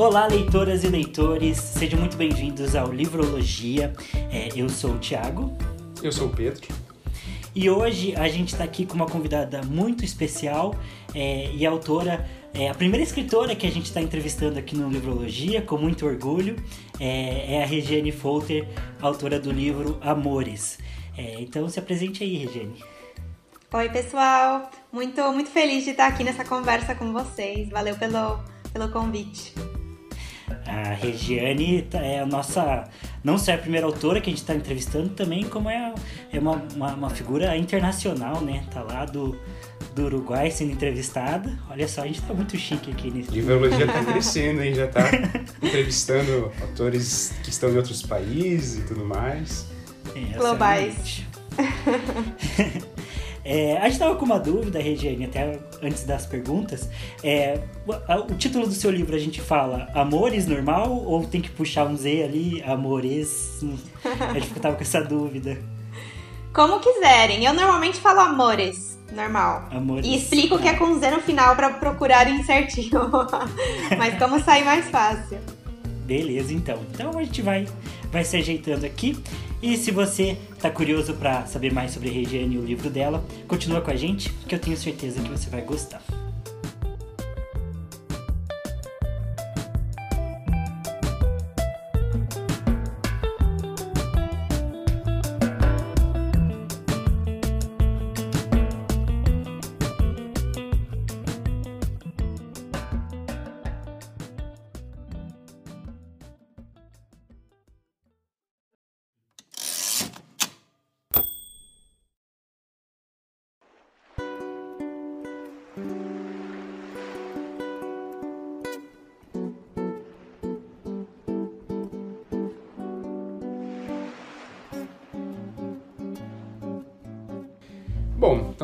Olá, leitoras e leitores, sejam muito bem-vindos ao Livrologia. É, eu sou o Thiago. Eu sou o Pedro. E hoje a gente está aqui com uma convidada muito especial é, e autora, é, a primeira escritora que a gente está entrevistando aqui no Livrologia, com muito orgulho, é, é a Regiane Folter, autora do livro Amores. É, então se apresente aí, Regiane. Oi, pessoal! Muito, muito feliz de estar aqui nessa conversa com vocês. Valeu pelo, pelo convite. A Regiane tá, é a nossa, não só é a primeira autora que a gente está entrevistando, também como é, é uma, uma, uma, figura internacional, né? Tá lá do, do Uruguai sendo entrevistada. Olha só, a gente tá muito chique aqui nesse. Livrologia tá crescendo, hein? Já tá entrevistando autores que estão em outros países e tudo mais. É, Globais. É, a gente estava com uma dúvida, Regiane, até antes das perguntas. É, o, o, título do seu livro a gente fala Amores normal ou tem que puxar um Z ali, Amores? A gente tava com essa dúvida. Como quiserem. Eu normalmente falo Amores, normal. Amores. E explico que é com Z no final para procurarem certinho. Mas como sair mais fácil. Beleza, então. Então a gente vai, vai se ajeitando aqui. E se você está curioso para saber mais sobre a Regiane e o livro dela, continua com a gente, que eu tenho certeza que você vai gostar.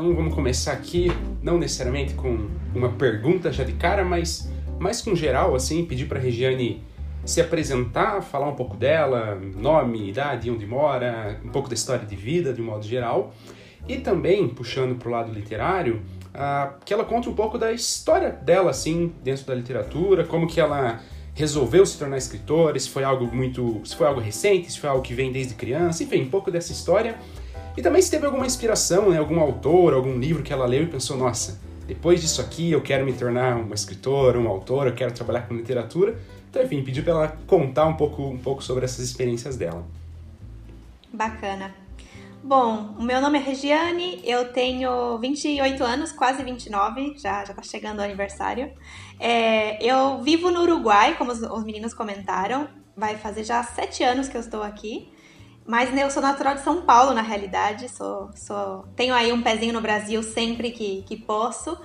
Então vamos começar aqui, não necessariamente com uma pergunta já de cara, mas mais com geral, assim, pedir para a Regiane se apresentar, falar um pouco dela, nome, idade, onde mora, um pouco da história de vida, de um modo geral, e também, puxando para o lado literário, uh, que ela conte um pouco da história dela, assim, dentro da literatura, como que ela resolveu se tornar escritora, se foi algo muito, se foi algo recente, se foi algo que vem desde criança, enfim, um pouco dessa história e também se teve alguma inspiração, né, algum autor, algum livro que ela leu e pensou, nossa, depois disso aqui eu quero me tornar uma escritora, uma autora, eu quero trabalhar com literatura. Então, enfim, pedi para ela contar um pouco, um pouco sobre essas experiências dela. Bacana. Bom, o meu nome é Regiane, eu tenho 28 anos, quase 29, já, já tá chegando o aniversário. É, eu vivo no Uruguai, como os, os meninos comentaram, vai fazer já sete anos que eu estou aqui. Mas né, eu sou natural de São Paulo, na realidade. Sou, sou, tenho aí um pezinho no Brasil sempre que, que posso.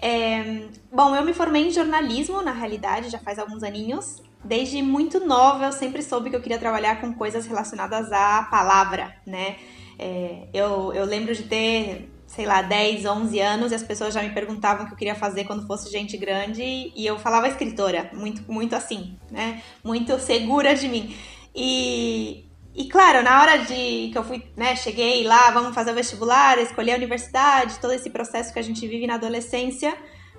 É, bom, eu me formei em jornalismo, na realidade, já faz alguns aninhos. Desde muito nova, eu sempre soube que eu queria trabalhar com coisas relacionadas à palavra, né? É, eu, eu lembro de ter, sei lá, 10, 11 anos e as pessoas já me perguntavam o que eu queria fazer quando fosse gente grande e eu falava escritora, muito, muito assim, né? Muito segura de mim. E, e claro, na hora de que eu fui, né, cheguei lá, vamos fazer o vestibular, escolher a universidade, todo esse processo que a gente vive na adolescência,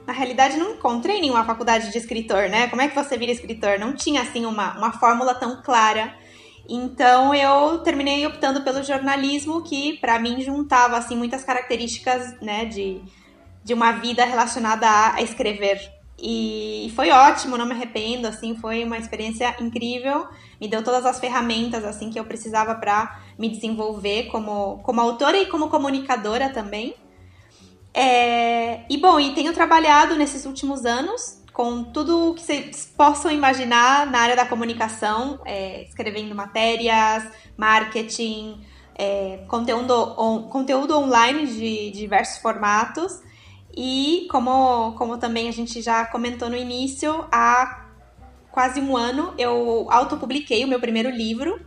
na realidade não encontrei nenhuma faculdade de escritor, né? Como é que você vira escritor? Não tinha assim uma, uma fórmula tão clara. Então eu terminei optando pelo jornalismo, que para mim juntava assim muitas características, né, de, de uma vida relacionada a, a escrever. E foi ótimo, não me arrependo, assim, foi uma experiência incrível. Me deu todas as ferramentas assim que eu precisava para me desenvolver como, como autora e como comunicadora também. É, e bom, e tenho trabalhado nesses últimos anos com tudo o que vocês possam imaginar na área da comunicação, é, escrevendo matérias, marketing, é, conteúdo, on, conteúdo online de diversos formatos. E como, como também a gente já comentou no início, há quase um ano eu autopubliquei o meu primeiro livro.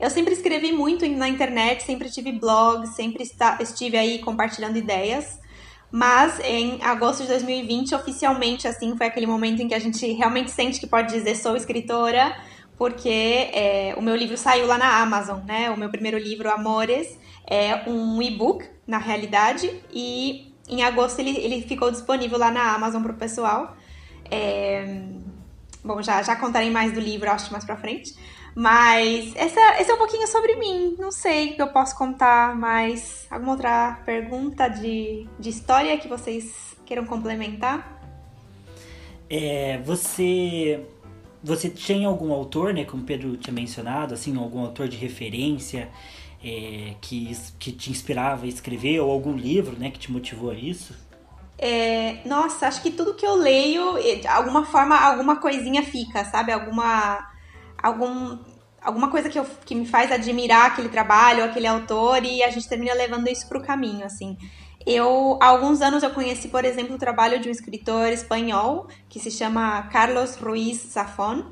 Eu sempre escrevi muito na internet, sempre tive blog, sempre estive aí compartilhando ideias. Mas em agosto de 2020, oficialmente, assim, foi aquele momento em que a gente realmente sente que pode dizer sou escritora, porque é, o meu livro saiu lá na Amazon, né? O meu primeiro livro, Amores, é um e-book, na realidade, e em agosto ele, ele ficou disponível lá na Amazon para o pessoal. É... bom, já, já contarei mais do livro, acho, mais pra frente. Mas essa, esse é um pouquinho sobre mim. Não sei o que eu posso contar mais. Alguma outra pergunta de, de história que vocês queiram complementar? É, você você tinha algum autor, né, como o Pedro tinha mencionado, assim, algum autor de referência é, que, que te inspirava a escrever, ou algum livro, né, que te motivou a isso? É, nossa, acho que tudo que eu leio, de alguma forma, alguma coisinha fica, sabe? Alguma, algum, alguma coisa que, eu, que me faz admirar aquele trabalho, aquele autor, e a gente termina levando isso para o caminho, assim. Eu, há alguns anos, eu conheci, por exemplo, o trabalho de um escritor espanhol que se chama Carlos Ruiz Zafón.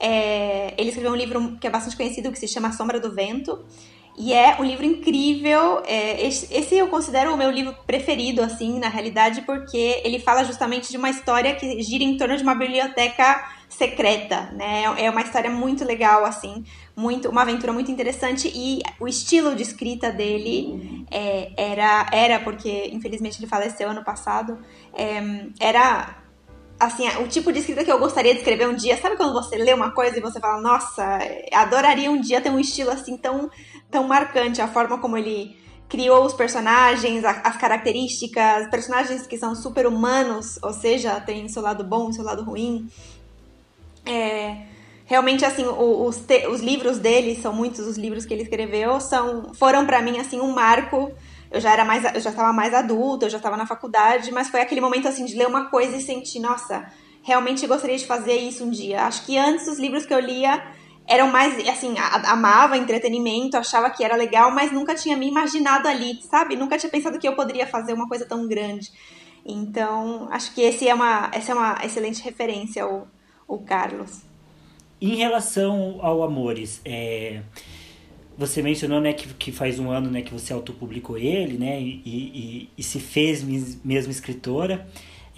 É, ele escreveu um livro que é bastante conhecido que se chama Sombra do Vento. E é um livro incrível. É, esse eu considero o meu livro preferido, assim, na realidade, porque ele fala justamente de uma história que gira em torno de uma biblioteca secreta, né? É uma história muito legal, assim, muito, uma aventura muito interessante e o estilo de escrita dele é, era, era porque infelizmente ele faleceu ano passado, é, era assim, o tipo de escrita que eu gostaria de escrever um dia. Sabe quando você lê uma coisa e você fala, nossa, adoraria um dia ter um estilo assim tão, tão marcante, a forma como ele criou os personagens, as características, personagens que são super humanos, ou seja, tem seu lado bom, seu lado ruim. É, realmente assim os, te, os livros dele são muitos os livros que ele escreveu são foram para mim assim um marco eu já era mais eu já estava mais adulta eu já estava na faculdade mas foi aquele momento assim de ler uma coisa e sentir nossa realmente gostaria de fazer isso um dia acho que antes os livros que eu lia eram mais assim amava entretenimento achava que era legal mas nunca tinha me imaginado ali sabe nunca tinha pensado que eu poderia fazer uma coisa tão grande então acho que esse é uma essa é uma excelente referência ao o Carlos. Em relação ao Amores, é, você mencionou né, que, que faz um ano né, que você autopublicou ele né, e, e, e se fez mesmo escritora.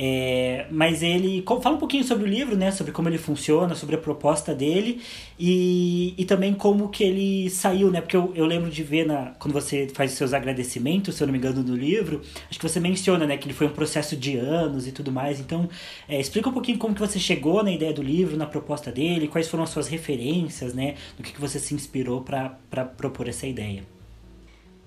É, mas ele fala um pouquinho sobre o livro, né? Sobre como ele funciona, sobre a proposta dele e, e também como que ele saiu, né? Porque eu, eu lembro de ver na, quando você faz os seus agradecimentos, se eu não me engano, no livro, acho que você menciona, né? Que ele foi um processo de anos e tudo mais. Então, é, explica um pouquinho como que você chegou na ideia do livro, na proposta dele, quais foram as suas referências, né? No que, que você se inspirou para propor essa ideia.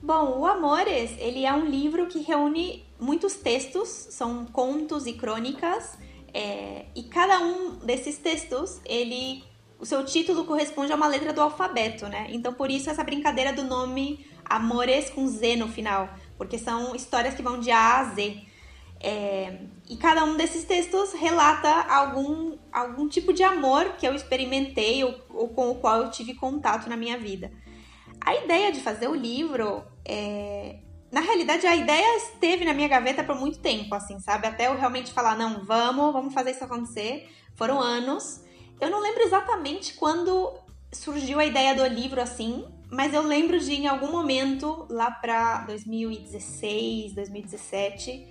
Bom, o Amores, ele é um livro que reúne muitos textos, são contos e crônicas, é, e cada um desses textos, ele, o seu título corresponde a uma letra do alfabeto, né? Então por isso essa brincadeira do nome Amores com Z no final, porque são histórias que vão de A a Z. É, e cada um desses textos relata algum, algum tipo de amor que eu experimentei ou, ou com o qual eu tive contato na minha vida. A ideia de fazer o livro é, na realidade, a ideia esteve na minha gaveta por muito tempo, assim, sabe? Até eu realmente falar, não, vamos, vamos fazer isso acontecer. Foram anos. Eu não lembro exatamente quando surgiu a ideia do livro, assim, mas eu lembro de, em algum momento, lá pra 2016, 2017,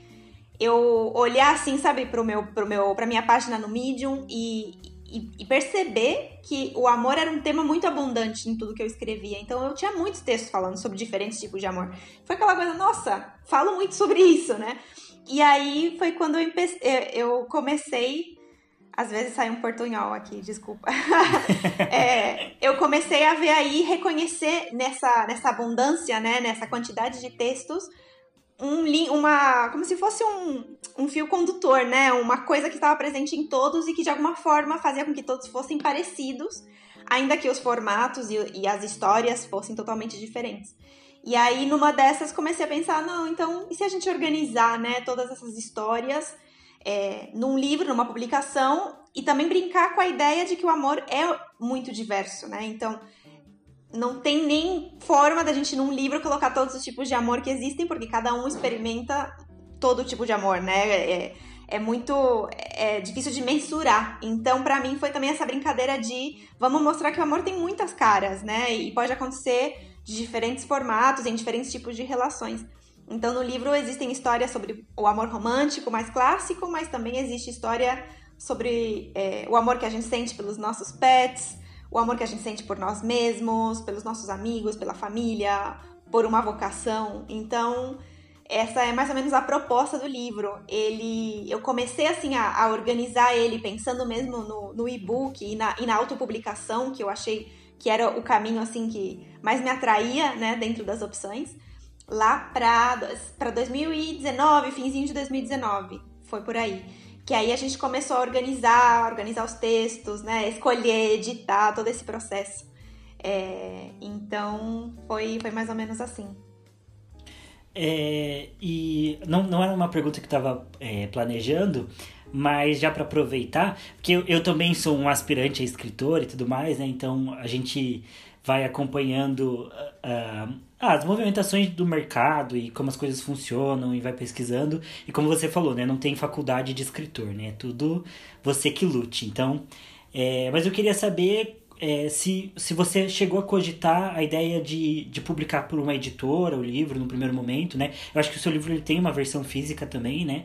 eu olhar, assim, sabe, pro meu, pro meu, pra minha página no Medium e, e, e, perceber que o amor era um tema muito abundante em tudo que eu escrevia. Então eu tinha muitos textos falando sobre diferentes tipos de amor. Foi aquela coisa, nossa, falo muito sobre isso, né? E aí foi quando eu, eu comecei. Às vezes sai um portunhol aqui, desculpa. é, eu comecei a ver aí, reconhecer nessa, nessa abundância, né? Nessa quantidade de textos, um, uma, como se fosse um, um fio condutor, né? Uma coisa que estava presente em todos e que de alguma forma fazia com que todos fossem parecidos, ainda que os formatos e, e as histórias fossem totalmente diferentes. E aí, numa dessas, comecei a pensar, não, então, e se a gente organizar, né, todas essas histórias é, num livro, numa publicação, e também brincar com a ideia de que o amor é muito diverso, né? Então, não tem nem forma da gente num livro colocar todos os tipos de amor que existem, porque cada um experimenta todo tipo de amor, né? É, é muito é difícil de mensurar. Então, para mim foi também essa brincadeira de vamos mostrar que o amor tem muitas caras, né? E pode acontecer de diferentes formatos, em diferentes tipos de relações. Então, no livro existem histórias sobre o amor romântico mais clássico, mas também existe história sobre é, o amor que a gente sente pelos nossos pets, o amor que a gente sente por nós mesmos, pelos nossos amigos, pela família, por uma vocação. Então, essa é mais ou menos a proposta do livro. Ele, eu comecei assim a, a organizar ele pensando mesmo no, no e-book e na, e na autopublicação, que eu achei que era o caminho assim que mais me atraía, né, dentro das opções, lá para 2019, finzinho de 2019, foi por aí. Que aí a gente começou a organizar, organizar os textos, né, escolher, editar, todo esse processo. É, então foi, foi mais ou menos assim. É, e não, não era uma pergunta que estava é, planejando, mas já para aproveitar, porque eu, eu, também sou um aspirante a escritor e tudo mais, né? Então a gente vai acompanhando uh, uh, as movimentações do mercado e como as coisas funcionam e vai pesquisando. E como você falou, né? Não tem faculdade de escritor, né? É tudo você que lute. Então, é, mas eu queria saber é, se, se você chegou a cogitar a ideia de, de publicar por uma editora o livro no primeiro momento, né? Eu acho que o seu livro ele tem uma versão física também, né?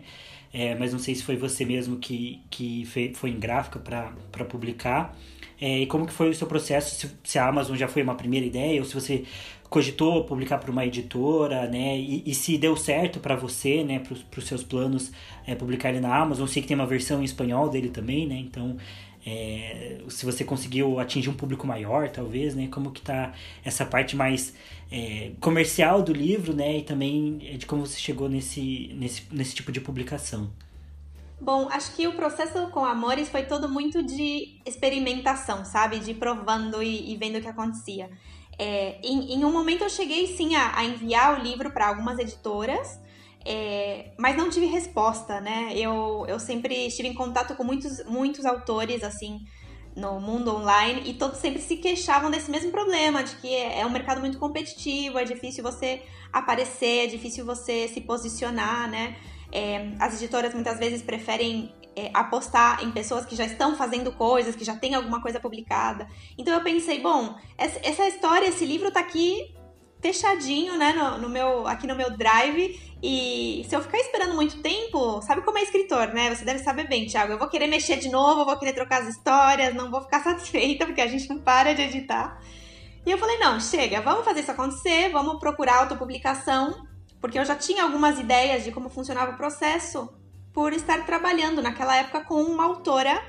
É, mas não sei se foi você mesmo que, que foi em gráfica para publicar. É, e como que foi o seu processo, se, se, a Amazon já foi uma primeira ideia, ou se você cogitou publicar para uma editora, né? E, e se deu certo para você, né? Para os seus planos é, publicar ele na Amazon. Sei que tem uma versão em espanhol dele também, né? Então é, se você conseguiu atingir um público maior, talvez, né? Como que tá essa parte mais é, comercial do livro, né? E também de como você chegou nesse, nesse, nesse tipo de publicação. Bom, acho que o processo com Amores foi todo muito de experimentação, sabe? De provando e, e vendo o que acontecia. É, em, em, um momento eu cheguei sim a, a enviar o livro para algumas editoras, é, mas não tive resposta, né? Eu, eu sempre estive em contato com muitos, muitos autores, assim, no mundo online, e todos sempre se queixavam desse mesmo problema, de que é, é um mercado muito competitivo, é difícil você aparecer, é difícil você se posicionar, né? É, as editoras muitas vezes preferem é, apostar em pessoas que já estão fazendo coisas, que já tem alguma coisa publicada. Então eu pensei, bom, essa, história, esse livro tá aqui fechadinho, né, no, no, meu, aqui no meu drive. E se eu ficar esperando muito tempo, sabe como é escritor, né? Você deve saber bem, Thiago. Eu vou querer mexer de novo, vou querer trocar as histórias, não vou ficar satisfeita, porque a gente não para de editar. E eu falei, não, chega, vamos fazer isso acontecer, vamos procurar autopublicação, porque eu já tinha algumas ideias de como funcionava o processo por estar trabalhando naquela época com uma autora,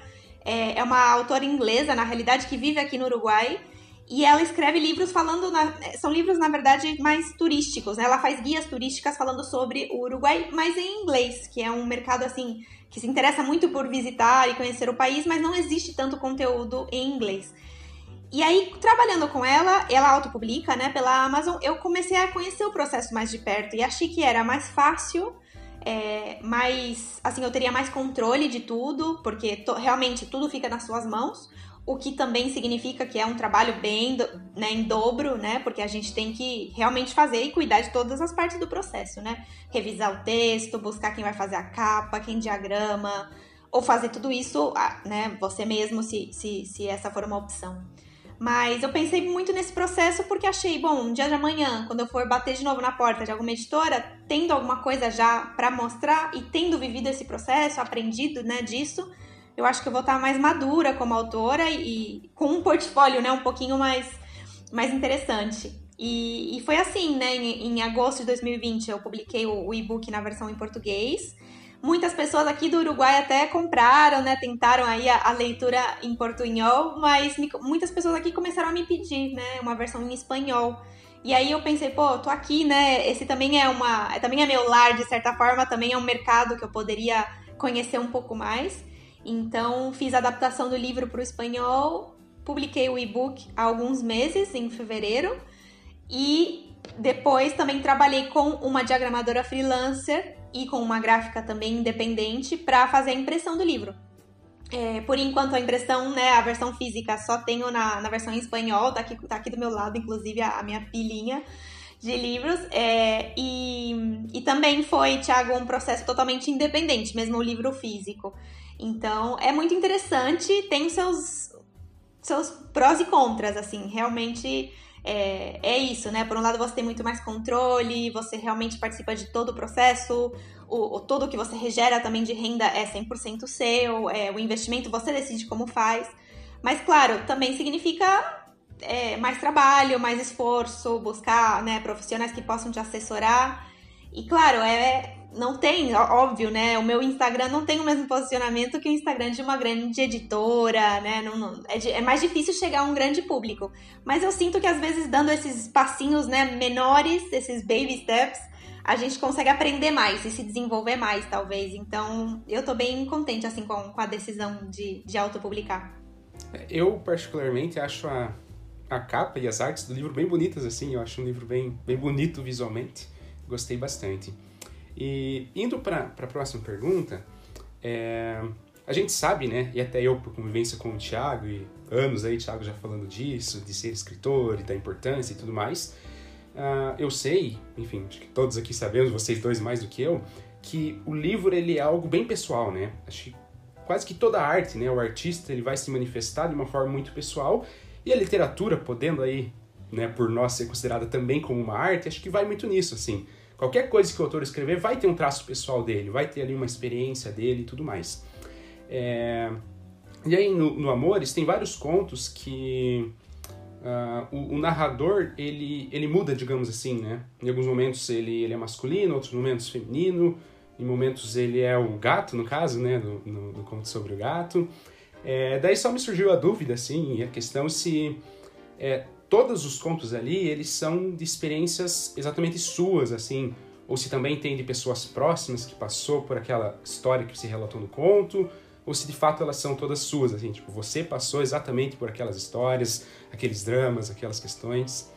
é, é uma autora inglesa, na realidade, que vive aqui no Uruguai, e ela escreve livros falando. Na, são livros, na verdade, mais turísticos. Né? Ela faz guias turísticas falando sobre o Uruguai, mas em inglês, que é um mercado assim que se interessa muito por visitar e conhecer o país, mas não existe tanto conteúdo em inglês. E aí, trabalhando com ela, ela autopublica, né, pela Amazon, eu comecei a conhecer o processo mais de perto e achei que era mais fácil, é, mais, assim, eu teria mais controle de tudo, porque to, realmente tudo fica nas suas mãos o que também significa que é um trabalho bem né, em dobro, né? Porque a gente tem que realmente fazer e cuidar de todas as partes do processo, né? Revisar o texto, buscar quem vai fazer a capa, quem diagrama, ou fazer tudo isso, né? Você mesmo, se, se, se essa for uma opção. Mas eu pensei muito nesse processo porque achei, bom, um dia de amanhã, quando eu for bater de novo na porta de alguma editora, tendo alguma coisa já para mostrar e tendo vivido esse processo, aprendido, né, disso, eu acho que eu vou estar mais madura como autora e, e com um portfólio, né, um pouquinho mais, mais interessante. E, e foi assim, né, em, em, agosto de 2020 eu publiquei o, o e-book na versão em português. Muitas pessoas aqui do Uruguai até compraram, né, tentaram aí a, a leitura em portunhol, mas me, muitas pessoas aqui começaram a me pedir, né, uma versão em espanhol. E aí eu pensei, pô, tô aqui, né? Esse também é uma, também é meu lar de certa forma, também é um mercado que eu poderia conhecer um pouco mais. Então, fiz a adaptação do livro para o espanhol, publiquei o e-book há alguns meses, em fevereiro, e depois também trabalhei com uma diagramadora freelancer e com uma gráfica também independente para fazer a impressão do livro. É, por enquanto, a impressão, né, a versão física só tenho na, na versão em espanhol, tá aqui, tá aqui do meu lado, inclusive, a, a minha pilhinha de livros. É, e, e também foi, Thiago, um processo totalmente independente, mesmo o livro físico. Então, é muito interessante, tem seus, seus prós e contras, assim, realmente é, é isso, né? Por um lado, você tem muito mais controle, você realmente participa de todo o processo, o, o tudo que você regera também de renda é 100% seu, é, o investimento você decide como faz. Mas, claro, também significa é, mais trabalho, mais esforço, buscar né, profissionais que possam te assessorar. E claro, é, não tem, óbvio, né? O meu Instagram não tem o mesmo posicionamento que o Instagram de uma grande editora, né? Não, não, é, é, mais difícil chegar a um grande público. Mas eu sinto que às vezes dando esses passinhos, né, menores, esses baby steps, a gente consegue aprender mais e se desenvolver mais, talvez. Então, eu tô bem contente, assim, com, com a decisão de, de autopublicar. Eu, particularmente, acho a, a capa e as artes do livro bem bonitas, assim. Eu acho um livro bem, bem bonito visualmente. Gostei bastante. E indo para a próxima pergunta, é, a gente sabe, né, e até eu por convivência com o Thiago, e anos aí, Thiago já falando disso, de ser escritor e da importância e tudo mais, uh, eu sei, enfim, acho que todos aqui sabemos, vocês dois mais do que eu, que o livro ele é algo bem pessoal, né? Acho que quase que toda a arte, né, o artista ele vai se manifestar de uma forma muito pessoal e a literatura, podendo aí, né, por nós ser considerada também como uma arte, acho que vai muito nisso, assim. Qualquer coisa que o autor escrever vai ter um traço pessoal dele, vai ter ali uma experiência dele e tudo mais. É... E aí no, no Amores tem vários contos que uh, o, o, narrador ele, ele muda, digamos assim, né? Em alguns momentos ele, ele é masculino, outros momentos feminino, em momentos ele é o gato, no caso, né? No, no, no conto sobre o gato. É, daí só me surgiu a dúvida, assim, a questão se é, todos os contos ali, eles são de experiências exatamente suas, assim, ou se também tem de pessoas próximas que passou por aquela história que você relatou no conto, ou se de fato elas são todas suas, assim, tipo, você passou exatamente por aquelas histórias, aqueles dramas, aquelas questões.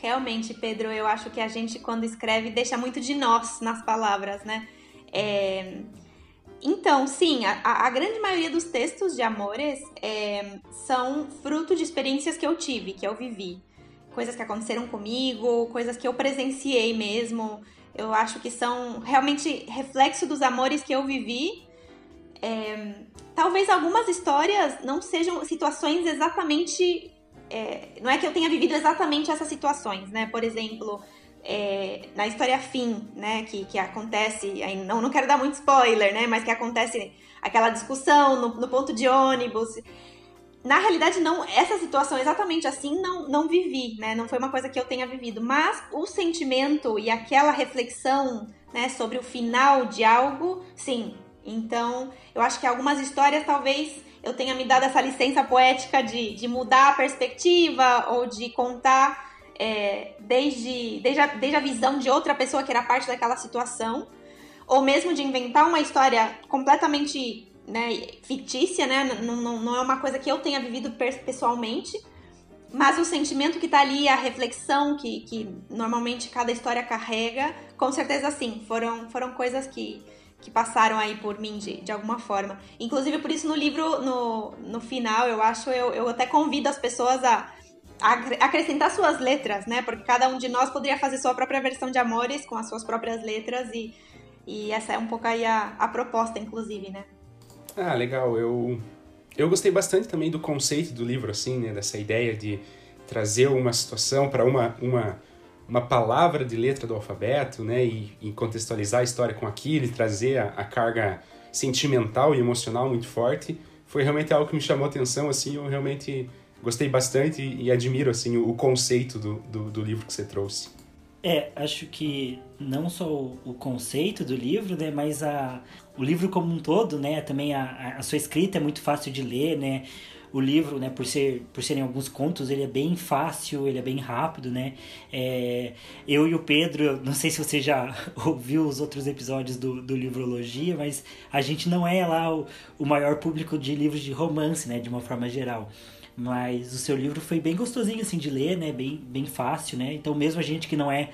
Realmente, Pedro, eu acho que a gente, quando escreve, deixa muito de nós nas palavras, né? É... Então, sim, a, a, grande maioria dos textos de amores é, são fruto de experiências que eu tive, que eu vivi. Coisas que aconteceram comigo, coisas que eu presenciei mesmo. Eu acho que são realmente reflexo dos amores que eu vivi. É, talvez algumas histórias não sejam situações exatamente. É, não é que eu tenha vivido exatamente essas situações, né? Por exemplo, é, na história fim, né, que, que acontece, aí não, não quero dar muito spoiler, né, mas que acontece aquela discussão no, no ponto de ônibus. Na realidade, não, essa situação exatamente assim não, não vivi, né, não foi uma coisa que eu tenha vivido, mas o sentimento e aquela reflexão, né, sobre o final de algo, sim. Então, eu acho que algumas histórias talvez eu tenha me dado essa licença poética de, de mudar a perspectiva ou de contar é, desde, desde a, desde, a, visão de outra pessoa que era parte daquela situação, ou mesmo de inventar uma história completamente né, fictícia, né? Não, não, não é uma coisa que eu tenha vivido pessoalmente, mas o sentimento que tá ali, a reflexão que, que normalmente cada história carrega, com certeza sim, foram, foram coisas que, que passaram aí por mim de, de alguma forma. Inclusive, por isso no livro, no, no final, eu acho, eu, eu até convido as pessoas a acrescentar suas letras, né? Porque cada um de nós poderia fazer sua própria versão de Amores com as suas próprias letras e, e essa é um pouco aí a, a proposta, inclusive, né? Ah, legal. Eu, eu gostei bastante também do conceito do livro, assim, né? Dessa ideia de trazer uma situação para uma, uma, uma palavra de letra do alfabeto, né? E, e contextualizar a história com aquilo e trazer a, a carga sentimental e emocional muito forte. Foi realmente algo que me chamou atenção, assim, eu realmente gostei bastante e admiro assim o conceito do, do, do, livro que você trouxe. É, acho que não só o, o, conceito do livro, né, mas a, o livro como um todo, né, também a, a sua escrita é muito fácil de ler, né, o livro, né, por, ser, por serem alguns contos, ele é bem fácil, ele é bem rápido, né? É, eu e o Pedro, não sei se você já ouviu os outros episódios do, do Livrologia, mas a gente não é lá o, o maior público de livros de romance, né, de uma forma geral. Mas o seu livro foi bem gostosinho assim de ler, né? Bem, bem fácil, né? Então mesmo a gente que não é,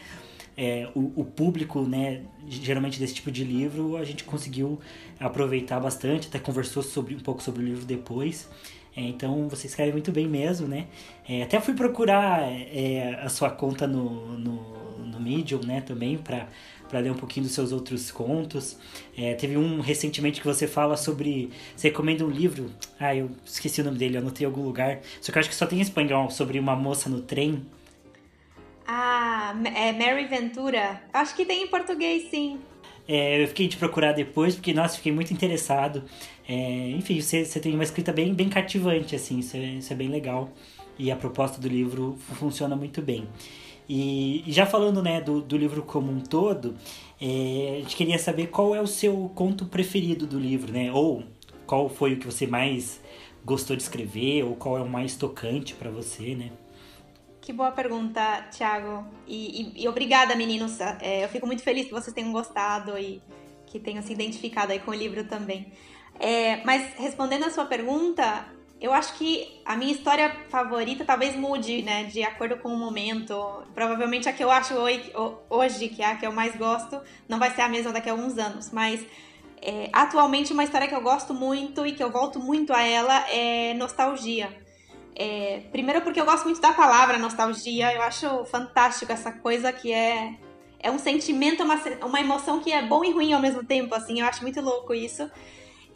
é o, o, público, né? Geralmente desse tipo de livro, a gente conseguiu aproveitar bastante. Até conversou sobre um pouco sobre o livro depois. É, então você escreve muito bem mesmo, né? É, até fui procurar é, a sua conta no, no, no Medium, né? Também para para ler um pouquinho dos seus outros contos. É, teve um recentemente que você fala sobre. Você recomenda um livro. Ah, eu esqueci o nome dele, anotei em algum lugar. Só que eu acho que só tem em espanhol, sobre uma moça no trem. Ah, é Mary Ventura. Acho que tem em português, sim. É, eu fiquei de procurar depois, porque, nossa, fiquei muito interessado. É, enfim, você, você tem uma escrita bem, bem cativante, assim, isso é, isso é bem legal. E a proposta do livro funciona muito bem. E, já falando né, do, do livro como um todo, é, a gente queria saber qual é o seu conto preferido do livro, né? Ou qual foi o que você mais gostou de escrever, ou qual é o mais tocante para você, né? Que boa pergunta, Thiago. E, e, e obrigada, meninos. É, eu fico muito feliz que vocês tenham gostado e que tenham se identificado aí com o livro também. É, mas respondendo a sua pergunta, eu acho que a minha história favorita talvez mude, né, de acordo com o momento. Provavelmente a que eu acho hoje, que é a que eu mais gosto, não vai ser a mesma daqui a alguns anos. Mas é, atualmente uma história que eu gosto muito e que eu volto muito a ela é Nostalgia. É, primeiro porque eu gosto muito da palavra nostalgia, eu acho fantástico essa coisa que é é um sentimento, uma, uma emoção que é bom e ruim ao mesmo tempo, assim, eu acho muito louco isso.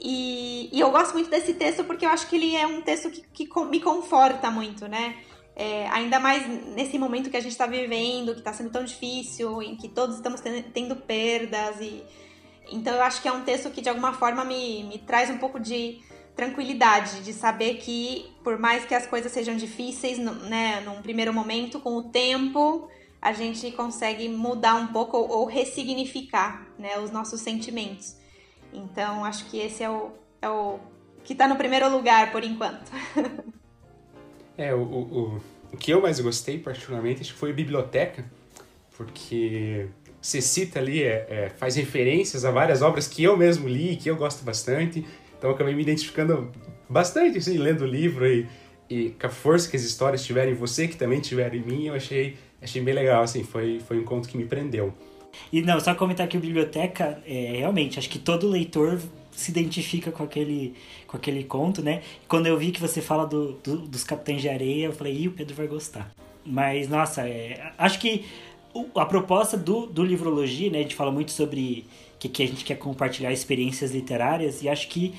E, e, eu gosto muito desse texto porque eu acho que ele é um texto que, que me conforta muito, né? É, ainda mais nesse momento que a gente está vivendo, que está sendo tão difícil, em que todos estamos tendo perdas. e Então eu acho que é um texto que de alguma forma me, me traz um pouco de tranquilidade, de saber que por mais que as coisas sejam difíceis, né, num primeiro momento, com o tempo, a gente consegue mudar um pouco ou ressignificar né, os nossos sentimentos. Então, acho que esse é o, é o que está no primeiro lugar por enquanto. é, o, o, o que eu mais gostei, particularmente, acho que foi a biblioteca, porque você cita ali, é, é, faz referências a várias obras que eu mesmo li, que eu gosto bastante. Então, acabei me identificando bastante, assim, lendo o livro e, e com a força que as histórias tiveram em você, que também tiveram em mim, eu achei, achei bem legal, assim, foi, foi um conto que me prendeu. E não, só comentar que o biblioteca, é, realmente, acho que todo leitor se identifica com aquele, com aquele conto, né? Quando eu vi que você fala do, do dos Capitães de Areia, eu falei, ih, o Pedro vai gostar. Mas, nossa, é, acho que a proposta do, do Livrologia, né? A gente fala muito sobre que, que a gente quer compartilhar experiências literárias e acho que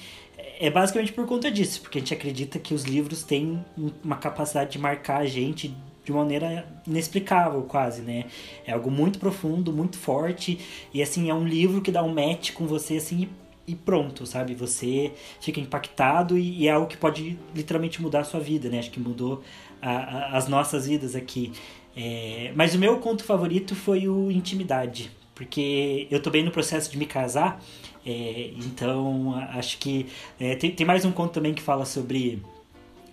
é basicamente por conta disso, porque a gente acredita que os livros têm uma capacidade de marcar a gente de maneira inexplicável quase, né? É algo muito profundo, muito forte e assim é um livro que dá um match com você assim e pronto, sabe? Você fica impactado e, e é algo que pode literalmente mudar a sua vida, né? Acho que mudou a, a, as nossas vidas aqui. É, mas o meu conto favorito foi o Intimidade, porque eu tô bem no processo de me casar, é, então acho que é, tem, tem mais um conto também que fala sobre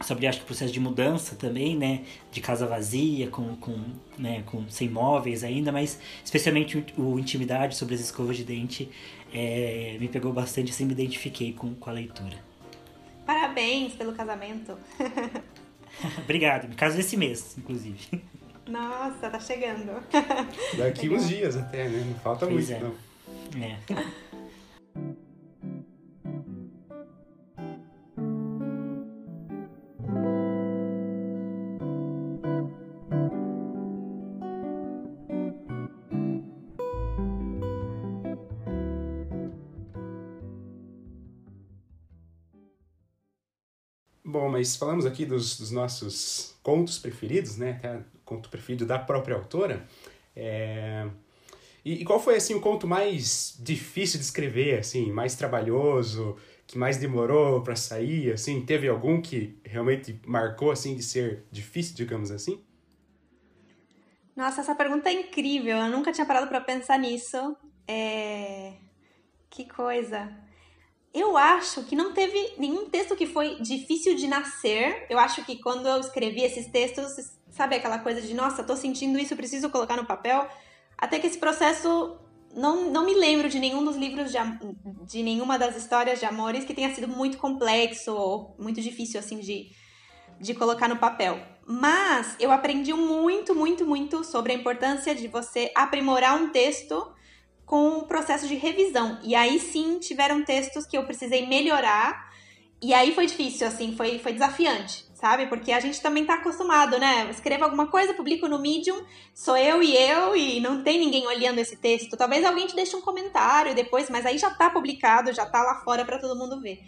sobre acho que o processo de mudança também, né, de casa vazia, com, com, né, com sem móveis ainda, mas especialmente o, o intimidade sobre as escovas de dente é, me pegou bastante, assim, me identifiquei com, com a leitura. Parabéns pelo casamento. Obrigado, me caso esse mês, inclusive. Nossa, tá chegando. Daqui uns dias até, né? Não falta pois muito, é. não. É. mas falamos aqui dos, dos nossos contos preferidos, né? Até conto preferido da própria autora. É... E, e, qual foi assim o conto mais difícil de escrever, assim, mais trabalhoso, que mais demorou para sair, assim? Teve algum que realmente marcou assim de ser difícil, digamos assim? Nossa, essa pergunta é incrível. Eu nunca tinha parado para pensar nisso. É... Que coisa. Eu acho que não teve nenhum texto que foi difícil de nascer. Eu acho que quando eu escrevi esses textos, sabe aquela coisa de, nossa, tô sentindo isso, preciso colocar no papel. Até que esse processo não, não me lembro de nenhum dos livros de, de nenhuma das histórias de amores que tenha sido muito complexo ou muito difícil assim de, de colocar no papel. Mas eu aprendi muito, muito, muito sobre a importância de você aprimorar um texto com o processo de revisão. E aí sim tiveram textos que eu precisei melhorar. E aí foi difícil, assim, foi, foi desafiante, sabe? Porque a gente também tá acostumado, né? Escrevo alguma coisa, publico no Medium, sou eu e eu, e não tem ninguém olhando esse texto. Talvez alguém te deixe um comentário depois, mas aí já tá publicado, já tá lá fora para todo mundo ver.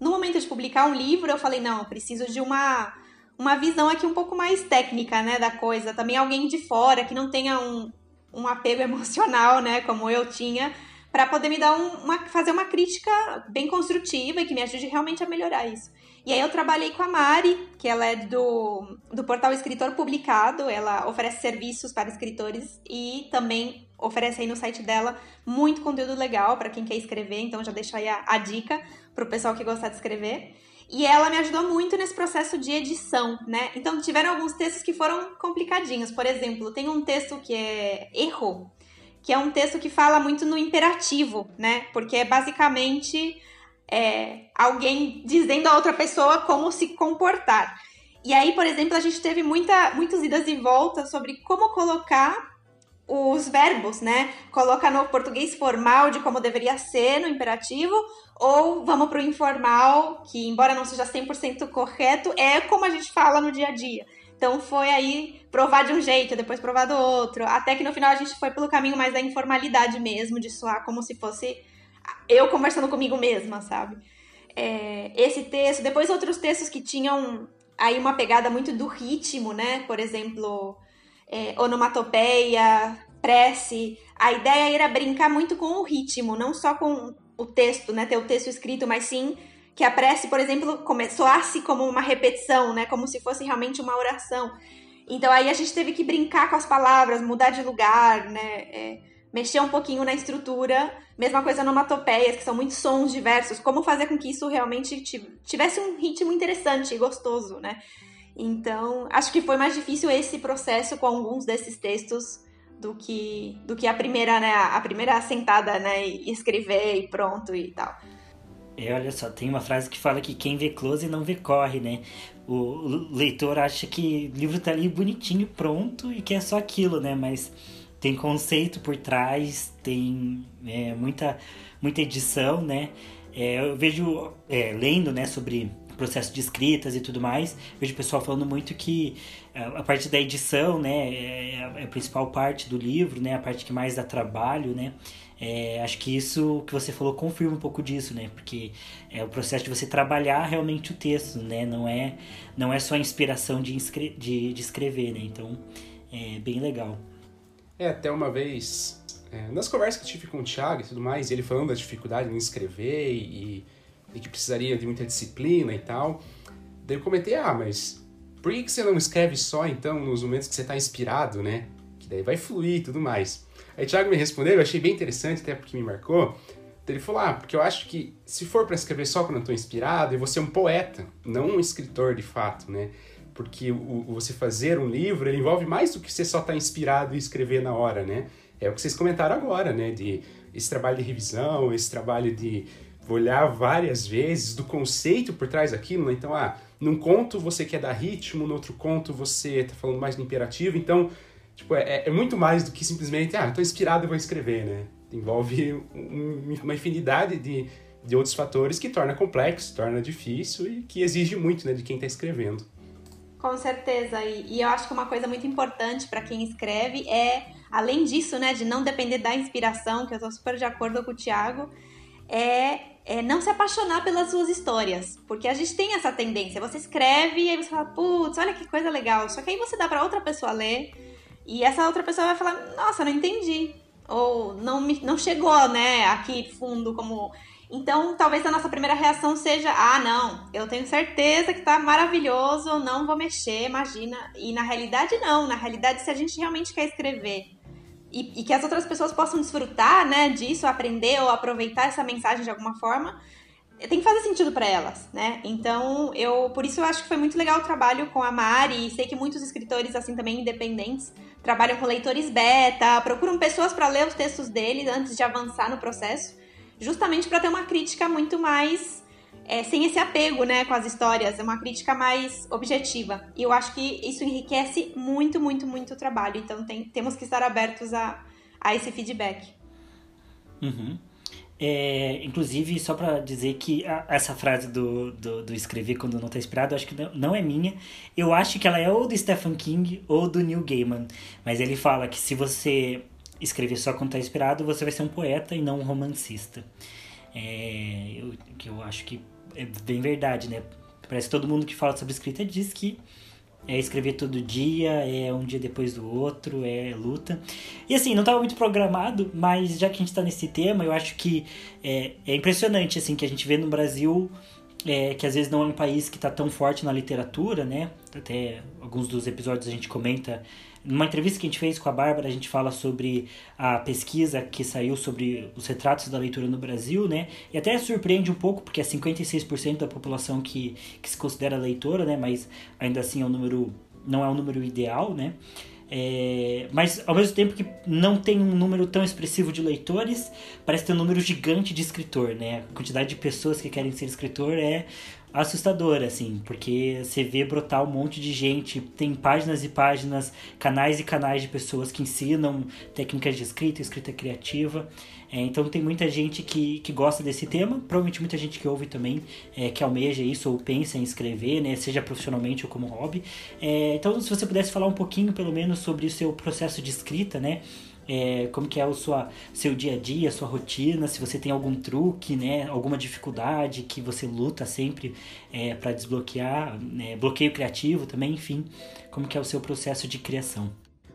No momento de publicar um livro, eu falei, não, eu preciso de uma, uma visão aqui um pouco mais técnica, né, da coisa. Também alguém de fora que não tenha um, um apego emocional, né, como eu tinha, para poder me dar um, uma, fazer uma crítica bem construtiva e que me ajude realmente a melhorar isso. E aí eu trabalhei com a Mari, que ela é do, do portal Escritor Publicado, ela oferece serviços para escritores e também oferece aí no site dela muito conteúdo legal para quem quer escrever, então já deixo aí a, a dica para o pessoal que gostar de escrever. E ela me ajudou muito nesse processo de edição, né? Então tiveram alguns textos que foram complicadinhos. Por exemplo, tem um texto que é erro, que é um texto que fala muito no imperativo, né? Porque é basicamente é, alguém dizendo a outra pessoa como se comportar. E aí, por exemplo, a gente teve muita, muitas idas e voltas sobre como colocar os verbos, né? Coloca no português formal de como deveria ser no imperativo, ou vamos para o informal, que embora não seja 100% correto, é como a gente fala no dia a dia. Então foi aí provar de um jeito, depois provar do outro, até que no final a gente foi pelo caminho mais da informalidade mesmo, de soar como se fosse eu conversando comigo mesma, sabe? É, esse texto, depois outros textos que tinham aí uma pegada muito do ritmo, né? Por exemplo, é, onomatopeia, prece. A ideia era brincar muito com o ritmo, não só com o texto, né? Ter o texto escrito, mas sim que a prece, por exemplo, soasse como uma repetição, né? Como se fosse realmente uma oração. Então aí a gente teve que brincar com as palavras, mudar de lugar, né? É, mexer um pouquinho na estrutura. Mesma coisa onomatopeias, que são muitos sons diversos. Como fazer com que isso realmente tivesse um ritmo interessante e gostoso, né? Então, acho que foi mais difícil esse processo com alguns desses textos do que do que a primeira, né, a primeira sentada, né, e escrever e pronto e tal. É, olha só, tem uma frase que fala que quem vê close não vê corre, né? O leitor acha que o livro tá ali bonitinho, pronto e que é só aquilo, né? Mas tem conceito por trás, tem é, muita, muita edição, né? É, eu vejo, é, lendo, né, sobre processo de escritas e tudo mais, vejo o pessoal falando muito que é, a parte da edição, né, é, é a principal parte do livro, né, a parte que mais dá trabalho, né, é, acho que isso que você falou confirma um pouco disso, né? Porque é o processo de você trabalhar realmente o texto, né? Não é, não é só a inspiração de, de, de escrever, né? Então, é bem legal. É, até uma vez, é, nas conversas que tive com o Thiago e tudo mais, ele falando da dificuldade em escrever e, e que precisaria de muita disciplina e tal, daí eu comentei, ah, mas por que, você não escreve só, então, nos momentos que você está inspirado, né? Que daí vai fluir e tudo mais. Aí o Thiago me respondeu, eu achei bem interessante, até porque me marcou. Ele falou: Ah, porque eu acho que se for para escrever só quando eu tô inspirado, eu vou ser um poeta, não um escritor de fato, né? Porque o você fazer um livro, ele envolve mais do que você só estar tá inspirado e escrever na hora, né? É o que vocês comentaram agora, né? De esse trabalho de revisão, esse trabalho de olhar várias vezes do conceito por trás daquilo, né? Então, ah, num conto você quer dar ritmo, no outro conto você tá falando mais no imperativo, então Tipo, é, é muito mais do que simplesmente, ah, tô inspirado e vou escrever, né? Envolve um, uma infinidade de, de outros fatores que torna complexo, torna difícil e que exige muito, né, de quem está escrevendo. Com certeza, e, e, eu acho que uma coisa muito importante para quem escreve é, além disso, né, de não depender da inspiração, que eu estou super de acordo com o Thiago, é, é, não se apaixonar pelas suas histórias, porque a gente tem essa tendência, você escreve e aí você fala, putz, olha que coisa legal, só que aí você dá para outra pessoa ler e essa outra pessoa vai falar: Nossa, não entendi. Ou não, me, não chegou, né, aqui fundo como. Então, talvez a nossa primeira reação seja: Ah, não, eu tenho certeza que tá maravilhoso, não vou mexer, imagina. E na realidade, não. Na realidade, se a gente realmente quer escrever e, e que as outras pessoas possam desfrutar, né, disso, aprender ou aproveitar essa mensagem de alguma forma, tem que fazer sentido para elas, né? Então, eu por isso eu acho que foi muito legal o trabalho com a Mari, e sei que muitos escritores assim também independentes trabalham com leitores beta, procuram pessoas para ler os textos deles antes de avançar no processo, justamente para ter uma crítica muito mais é, sem esse apego, né, com as histórias, é uma crítica mais objetiva. E eu acho que isso enriquece muito, muito, muito o trabalho. Então tem, temos que estar abertos a, a esse feedback. Uhum. É, inclusive, só para dizer que a, essa frase do, do, do, escrever quando não tá inspirado, acho que não, não, é minha. Eu acho que ela é ou do Stephen King ou do Neil Gaiman. Mas ele fala que se você escrever só quando tá inspirado, você vai ser um poeta e não um romancista. É, eu, que eu acho que é bem verdade, né? Parece que todo mundo que fala sobre escrita diz que é escrever todo dia, é um dia depois do outro, é luta. E assim, não estava muito programado, mas já que a gente está nesse tema, eu acho que é, é, impressionante assim que a gente vê no Brasil é, que às vezes não é um país que está tão forte na literatura, né? Até alguns dos episódios a gente comenta numa entrevista que a gente fez com a Bárbara, a gente fala sobre a pesquisa que saiu sobre os retratos da leitura no Brasil, né? E até surpreende um pouco, porque é 56% da população que, que se considera leitora, né? Mas ainda assim é um número, não é um número ideal, né? É, mas ao mesmo tempo que não tem um número tão expressivo de leitores, parece ter um número gigante de escritor, né? A quantidade de pessoas que querem ser escritor é assustadora, assim, porque você vê brotar um monte de gente, tem páginas e páginas, canais e canais de pessoas que ensinam técnicas de escrita, escrita criativa. É, então tem muita gente que, que gosta desse tema, provavelmente muita gente que ouve também, é, que almeja isso ou pensa em escrever, né, seja profissionalmente ou como hobby. É, então se você pudesse falar um pouquinho, pelo menos, sobre o seu processo de escrita, né? É, como que é o sua, seu dia a dia, sua rotina, se você tem algum truque, né, alguma dificuldade que você luta sempre é, para desbloquear, né, bloqueio criativo também, enfim, como que é o seu processo de criação.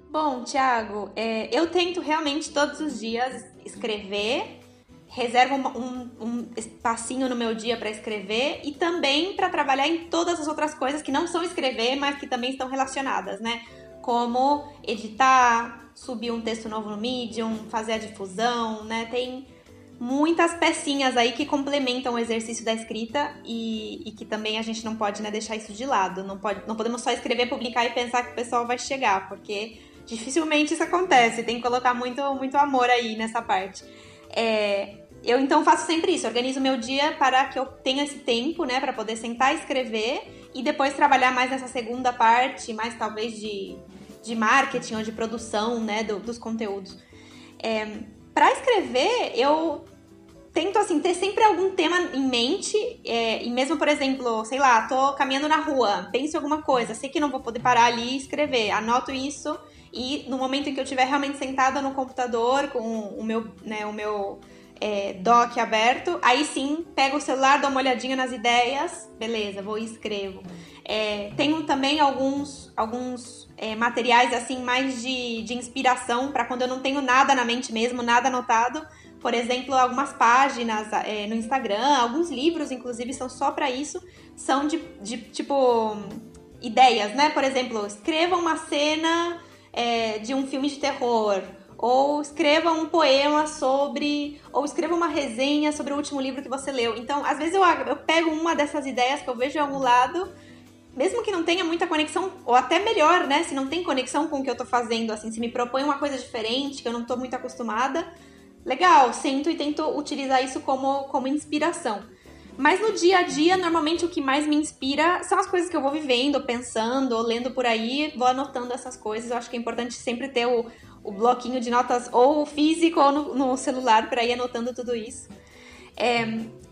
Bom, Thiago, é, eu tento realmente todos os dias escrever, reservo um, um espacinho no meu dia para escrever e também para trabalhar em todas as outras coisas que não são escrever, mas que também estão relacionadas, né? Como editar, subir um texto novo no Medium, fazer a difusão, né? Tem muitas pecinhas aí que complementam o exercício da escrita e, e que também a gente não pode né, deixar isso de lado. Não, pode, não podemos só escrever, publicar e pensar que o pessoal vai chegar, porque dificilmente isso acontece. Tem que colocar muito, muito amor aí nessa parte. É, eu então faço sempre isso, organizo meu dia para que eu tenha esse tempo, né, para poder sentar e escrever e depois trabalhar mais nessa segunda parte, mais talvez de de marketing ou de produção né, do, dos conteúdos. É, para escrever, eu tento assim ter sempre algum tema em mente é, e mesmo por exemplo sei lá tô caminhando na rua penso em alguma coisa sei que não vou poder parar ali e escrever anoto isso e no momento em que eu estiver realmente sentada no computador com o meu né o meu é, doc aberto aí sim pego o celular dou uma olhadinha nas ideias beleza vou e escrevo é, tenho também alguns alguns é, materiais assim mais de, de inspiração para quando eu não tenho nada na mente mesmo, nada anotado. Por exemplo, algumas páginas é, no Instagram, alguns livros, inclusive, são só para isso. São de, de, tipo ideias, né? Por exemplo, escreva uma cena é, de um filme de terror. Ou escreva um poema sobre. Ou escreva uma resenha sobre o último livro que você leu. Então, às vezes eu, eu pego uma dessas ideias que eu vejo em algum lado mesmo que não tenha muita conexão, ou até melhor, né? Se não tem conexão com o que eu tô fazendo, assim, se me propõe uma coisa diferente, que eu não tô muito acostumada, legal, sento e tento utilizar isso como, como inspiração. Mas no dia a dia, normalmente o que mais me inspira são as coisas que eu vou vivendo, pensando, ou lendo por aí, vou anotando essas coisas. Eu acho que é importante sempre ter o, o bloquinho de notas ou físico ou no, no celular para ir anotando tudo isso. É,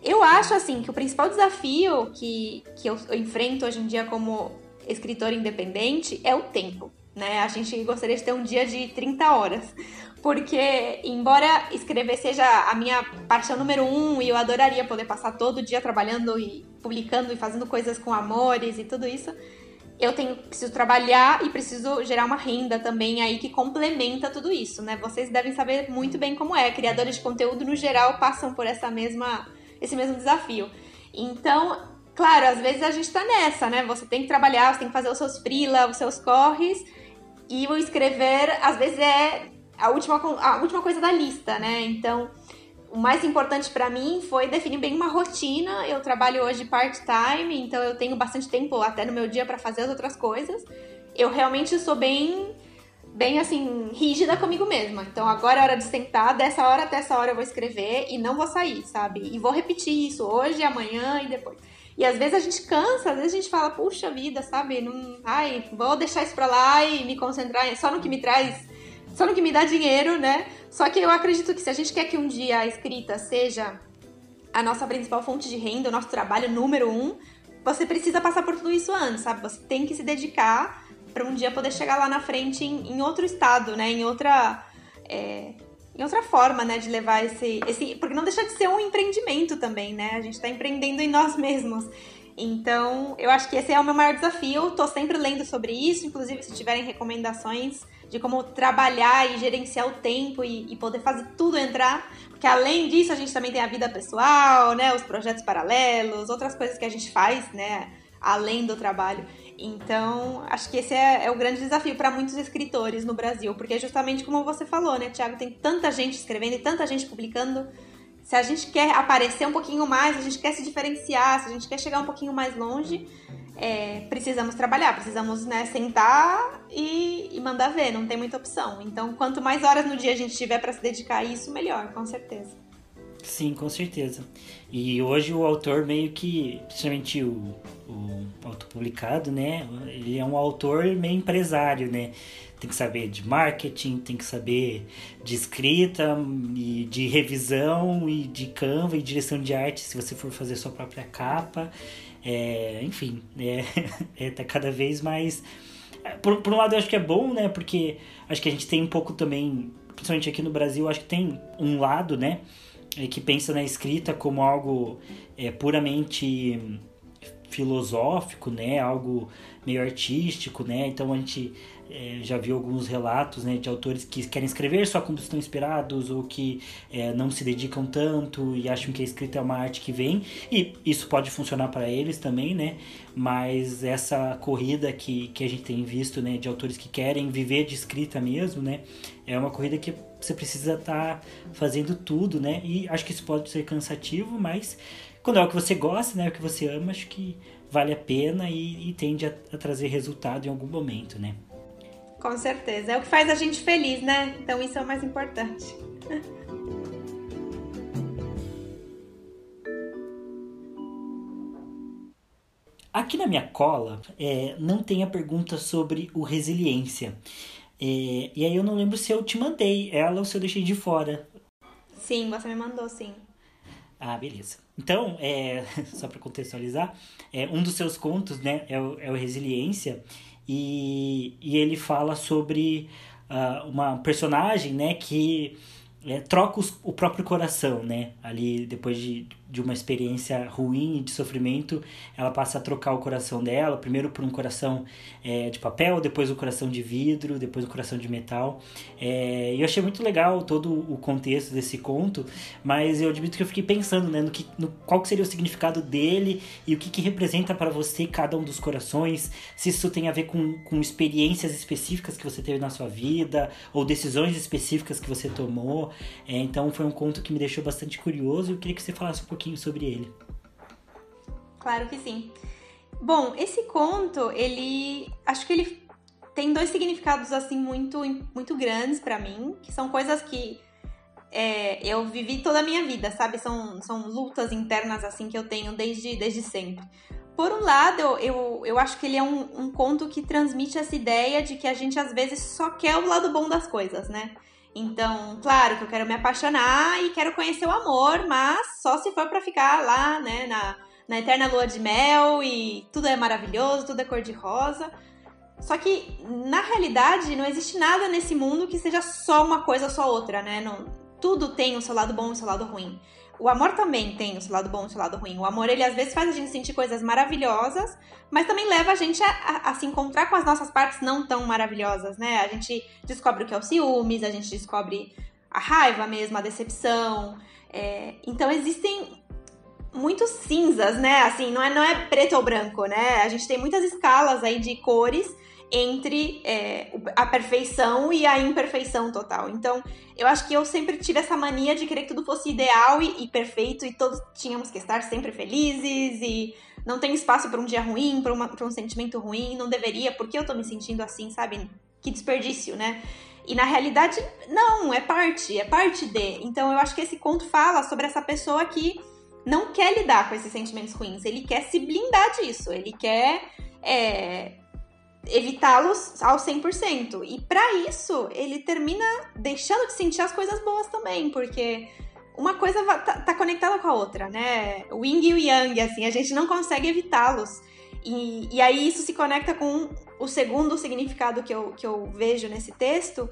eu acho, assim, que o principal desafio que, que eu, eu enfrento hoje em dia como escritora independente é o tempo. Né? A gente gostaria de ter um dia de 30 horas. Porque, embora escrever seja a minha paixão número um e eu adoraria poder passar todo dia trabalhando e publicando e fazendo coisas com amores e tudo isso, eu tenho preciso trabalhar e preciso gerar uma renda também aí que complementa tudo isso, né? Vocês devem saber muito bem como é. Criadores de conteúdo no geral passam por essa mesma esse mesmo desafio. Então, claro, às vezes a gente tá nessa, né? Você tem que trabalhar, você tem que fazer os seus freela, os seus corres, e o escrever, às vezes, é a última, a última coisa da lista, né? Então, o mais importante para mim foi definir bem uma rotina. Eu trabalho hoje part-time, então eu tenho bastante tempo até no meu dia para fazer as outras coisas. Eu realmente sou bem bem assim, rígida comigo mesma. Então agora é hora de sentar, dessa hora até essa hora eu vou escrever e não vou sair, sabe? E vou repetir isso hoje, amanhã e depois. E às vezes a gente cansa, às vezes a gente fala, puxa vida, sabe? Não, ai, vou deixar isso pra lá e me concentrar só no que me traz, só no que me dá dinheiro, né? Só que eu acredito que se a gente quer que um dia a escrita seja a nossa principal fonte de renda, o nosso trabalho número um, você precisa passar por tudo isso antes, sabe? Você tem que se dedicar para um dia poder chegar lá na frente em, em outro estado, né? Em outra. É, em outra forma, né, de levar esse, esse. Porque não deixa de ser um empreendimento também, né? A gente está empreendendo em nós mesmos. Então, eu acho que esse é o meu maior desafio. Estou sempre lendo sobre isso, inclusive se tiverem recomendações de como trabalhar e gerenciar o tempo e, e, poder fazer tudo entrar. Porque além disso, a gente também tem a vida pessoal, né? Os projetos paralelos, outras coisas que a gente faz, né? Além do trabalho. Então, acho que esse é, é o grande desafio para muitos escritores no Brasil, porque justamente como você falou, né, Tiago, tem tanta gente escrevendo e tanta gente publicando. Se a gente quer aparecer um pouquinho mais, a gente quer se diferenciar, se a gente quer chegar um pouquinho mais longe, é, precisamos trabalhar, precisamos né, sentar e, e, mandar ver, não tem muita opção. Então, quanto mais horas no dia a gente tiver para se dedicar a isso, melhor, com certeza. Sim, com certeza. E hoje o autor meio que, principalmente o, o autopublicado, né? Ele é um autor meio empresário, né? Tem que saber de marketing, tem que saber de escrita e de revisão e de Canva e direção de arte se você for fazer sua própria capa. É, enfim, é, é tá cada vez mais. Por, por um lado, eu acho que é bom, né? Porque acho que a gente tem um pouco também, principalmente aqui no Brasil, acho que tem um lado, né? É, que pensa na escrita como algo é, puramente filosófico, né? Algo meio artístico, né? Então a gente é, já viu alguns relatos né, de autores que querem escrever só quando estão inspirados ou que é, não se dedicam tanto e acham que a escrita é uma arte que vem e isso pode funcionar para eles também, né? Mas essa corrida que, que a gente tem visto, né, de autores que querem viver de escrita mesmo, né, é uma corrida que você precisa estar tá fazendo tudo, né? E acho que isso pode ser cansativo, mas quando é o que você gosta, né, o que você ama, acho que vale a pena e, e tende a, a trazer resultado em algum momento, né? Com certeza. É o que faz a gente feliz, né? Então isso é o mais importante. Aqui na minha cola é, não tem a pergunta sobre o resiliência. É, e aí eu não lembro se eu te mandei ela ou se eu deixei de fora. Sim, você me mandou, sim. Ah, beleza. Então, é, só para contextualizar, é, um dos seus contos né, é, o, é o Resiliência e, e ele fala sobre uh, uma personagem né, que é, troca os, o próprio coração, né? Ali, depois de, de uma experiência ruim e de sofrimento, ela passa a trocar o coração dela, primeiro por um coração é, de papel, depois o coração de vidro, depois o coração de metal. É, eu achei muito legal todo o contexto desse conto, mas eu admito que eu fiquei pensando, né, no, que, no qual que seria o significado dele e o que, que representa para você cada um dos corações, se isso tem a ver com, com experiências específicas que você teve na sua vida, ou decisões específicas que você tomou. É, então foi um conto que me deixou bastante curioso e eu queria que você falasse um pouquinho sobre ele. Claro que sim. Bom, esse conto, ele. Acho que ele tem dois significados assim muito, muito grandes para mim, que são coisas que é, eu vivi toda a minha vida, sabe? São, são lutas internas assim que eu tenho desde, desde sempre. Por um lado, eu, eu, eu acho que ele é um, um conto que transmite essa ideia de que a gente às vezes só quer o lado bom das coisas, né? Então, claro que eu quero me apaixonar e quero conhecer o amor, mas só se for para ficar lá, né, na, na eterna lua de mel e tudo é maravilhoso, tudo é cor-de-rosa. Só que, na realidade, não existe nada nesse mundo que seja só uma coisa ou só outra, né? Não, tudo tem o seu lado bom e o seu lado ruim. O amor também tem o seu lado bom e o seu lado ruim. O amor, ele às vezes faz a gente sentir coisas maravilhosas, mas também leva a gente a, a, a, se encontrar com as nossas partes não tão maravilhosas, né? A gente descobre o que é o ciúmes, a gente descobre a raiva mesmo, a decepção. É, então existem muitos cinzas, né? Assim, não é, não é preto ou branco, né? A gente tem muitas escalas aí de cores entre é, a perfeição e a imperfeição total. Então, eu acho que eu sempre tive essa mania de querer que tudo fosse ideal e, e perfeito e todos tínhamos que estar sempre felizes e não tem espaço para um dia ruim, para um sentimento ruim, não deveria, porque eu tô me sentindo assim, sabe? Que desperdício, né? E na realidade, não, é parte, é parte de. Então eu acho que esse conto fala sobre essa pessoa que não quer lidar com esses sentimentos ruins, ele quer se blindar disso, ele quer é, evitá-los ao 100%. E para isso, ele termina deixando de sentir as coisas boas também, porque uma coisa tá, tá, conectada com a outra, né? O yin e o yang, assim, a gente não consegue evitá-los. E, e aí isso se conecta com o segundo significado que eu, que eu vejo nesse texto,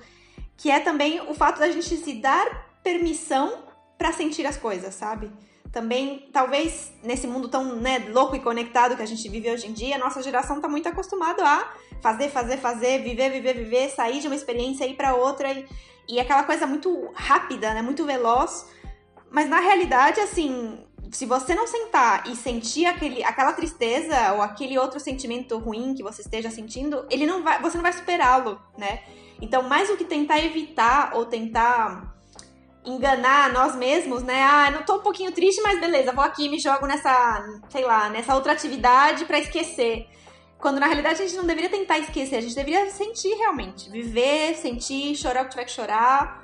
que é também o fato da gente se dar permissão para sentir as coisas, sabe? Também, talvez nesse mundo tão né, louco e conectado que a gente vive hoje em dia, a nossa geração está muito acostumada a fazer, fazer, fazer, viver, viver, viver, sair de uma experiência e ir para outra e, e aquela coisa muito rápida, né, muito veloz. Mas na realidade, assim, se você não sentar e sentir aquele, aquela tristeza ou aquele outro sentimento ruim que você esteja sentindo, ele não vai, você não vai superá-lo, né? Então, mais do que tentar evitar ou tentar enganar nós mesmos, né? Ah, não tô um pouquinho triste, mas beleza, vou aqui me jogo nessa, sei lá, nessa outra atividade para esquecer. Quando na realidade a gente não deveria tentar esquecer, a gente deveria sentir realmente, viver, sentir, chorar o que tiver que chorar.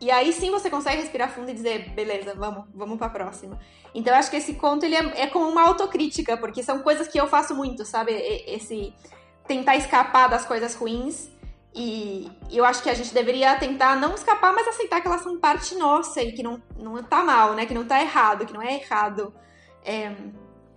E aí sim você consegue respirar fundo e dizer, beleza, vamos, vamos pra próxima. Então eu acho que esse conto ele é, é como uma autocrítica, porque são coisas que eu faço muito, sabe? Esse tentar escapar das coisas ruins e eu acho que a gente deveria tentar não escapar, mas aceitar que elas são parte nossa e que não, não tá mal, né? Que não tá errado, que não é errado é,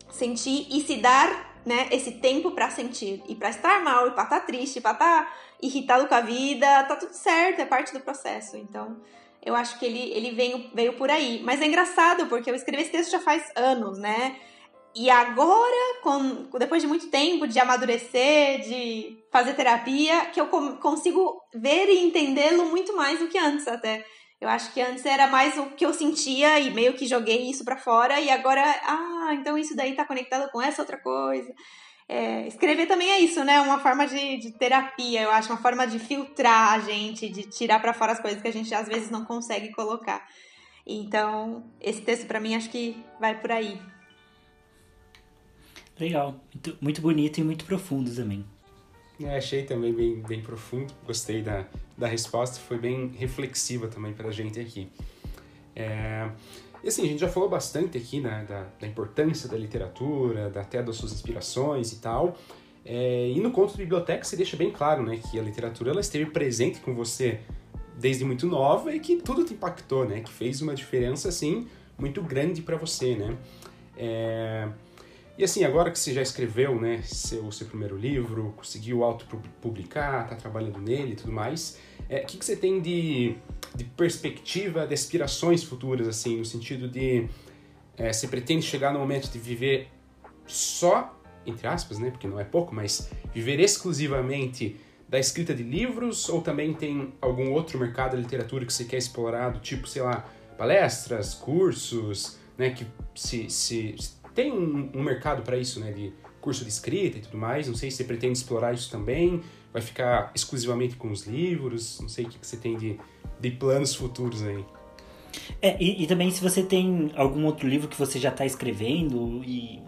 sentir e se dar né, esse tempo para sentir. E para estar mal, e pra estar tá triste, pra estar tá irritado com a vida, tá tudo certo, é parte do processo. Então, eu acho que ele, ele veio, veio por aí. Mas é engraçado, porque eu escrevi esse texto já faz anos, né? E agora, com, depois de muito tempo de amadurecer, de fazer terapia, que eu consigo ver e entendê-lo muito mais do que antes até. Eu acho que antes era mais o que eu sentia e meio que joguei isso para fora e agora, ah, então isso daí tá conectado com essa outra coisa. É, escrever também é isso, né? Uma forma de, de, terapia, eu acho, uma forma de filtrar a gente, de tirar para fora as coisas que a gente às vezes não consegue colocar. Então, esse texto para mim acho que vai por aí. Legal. Muito, muito bonito e muito profundo também. É, achei também bem, bem profundo. Gostei da, da resposta. Foi bem reflexiva também para a gente aqui. É, e assim, a gente já falou bastante aqui né, da, da importância da literatura, da, até das suas inspirações e tal. É, e no conto de biblioteca se deixa bem claro né, que a literatura ela esteve presente com você desde muito nova e que tudo te impactou, né? Que fez uma diferença, assim, muito grande para você, né? É, e assim, agora que você já escreveu, né, seu, seu primeiro livro, conseguiu auto-publicar, tá trabalhando nele e tudo mais, o é, que, que você tem de, de perspectiva, de aspirações futuras, assim, no sentido de é, você pretende chegar no momento de viver só, entre aspas, né, porque não é pouco, mas viver exclusivamente da escrita de livros ou também tem algum outro mercado de literatura que você quer explorar, do tipo, sei lá, palestras, cursos, né, que se, se tem um, um mercado para isso, né? De curso de escrita e tudo mais. Não sei se você pretende explorar isso também. Vai ficar exclusivamente com os livros. Não sei o que você tem de, de planos futuros aí. É, e, e também se você tem algum outro livro que você já está escrevendo e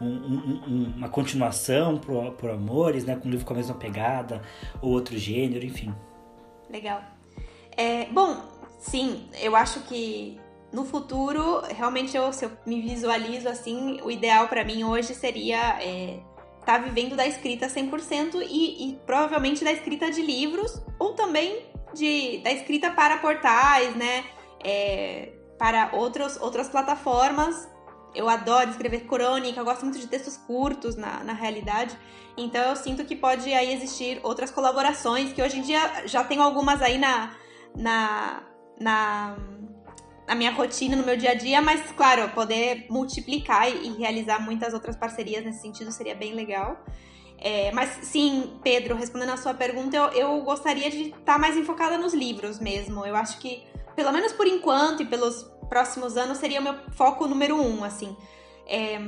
um, um, uma continuação pro, pro Amores, né? Com um livro com a mesma pegada, ou outro gênero, enfim. Legal. É, bom, sim, eu acho que no futuro, realmente, eu, se eu me visualizo assim, o ideal para mim hoje seria é, tá vivendo da escrita 100% e, e provavelmente da escrita de livros ou também de, da escrita para portais, né? É, para outros, outras plataformas. Eu adoro escrever crônica, eu gosto muito de textos curtos na, na realidade. Então eu sinto que pode aí existir outras colaborações, que hoje em dia já tenho algumas aí na, na, na na minha rotina, no meu dia a dia, mas claro, poder multiplicar e realizar muitas outras parcerias nesse sentido seria bem legal. É, mas sim, Pedro, respondendo a sua pergunta, eu, eu gostaria de estar tá mais enfocada nos livros mesmo. Eu acho que, pelo menos por enquanto e pelos próximos anos, seria o meu foco número um, assim. É,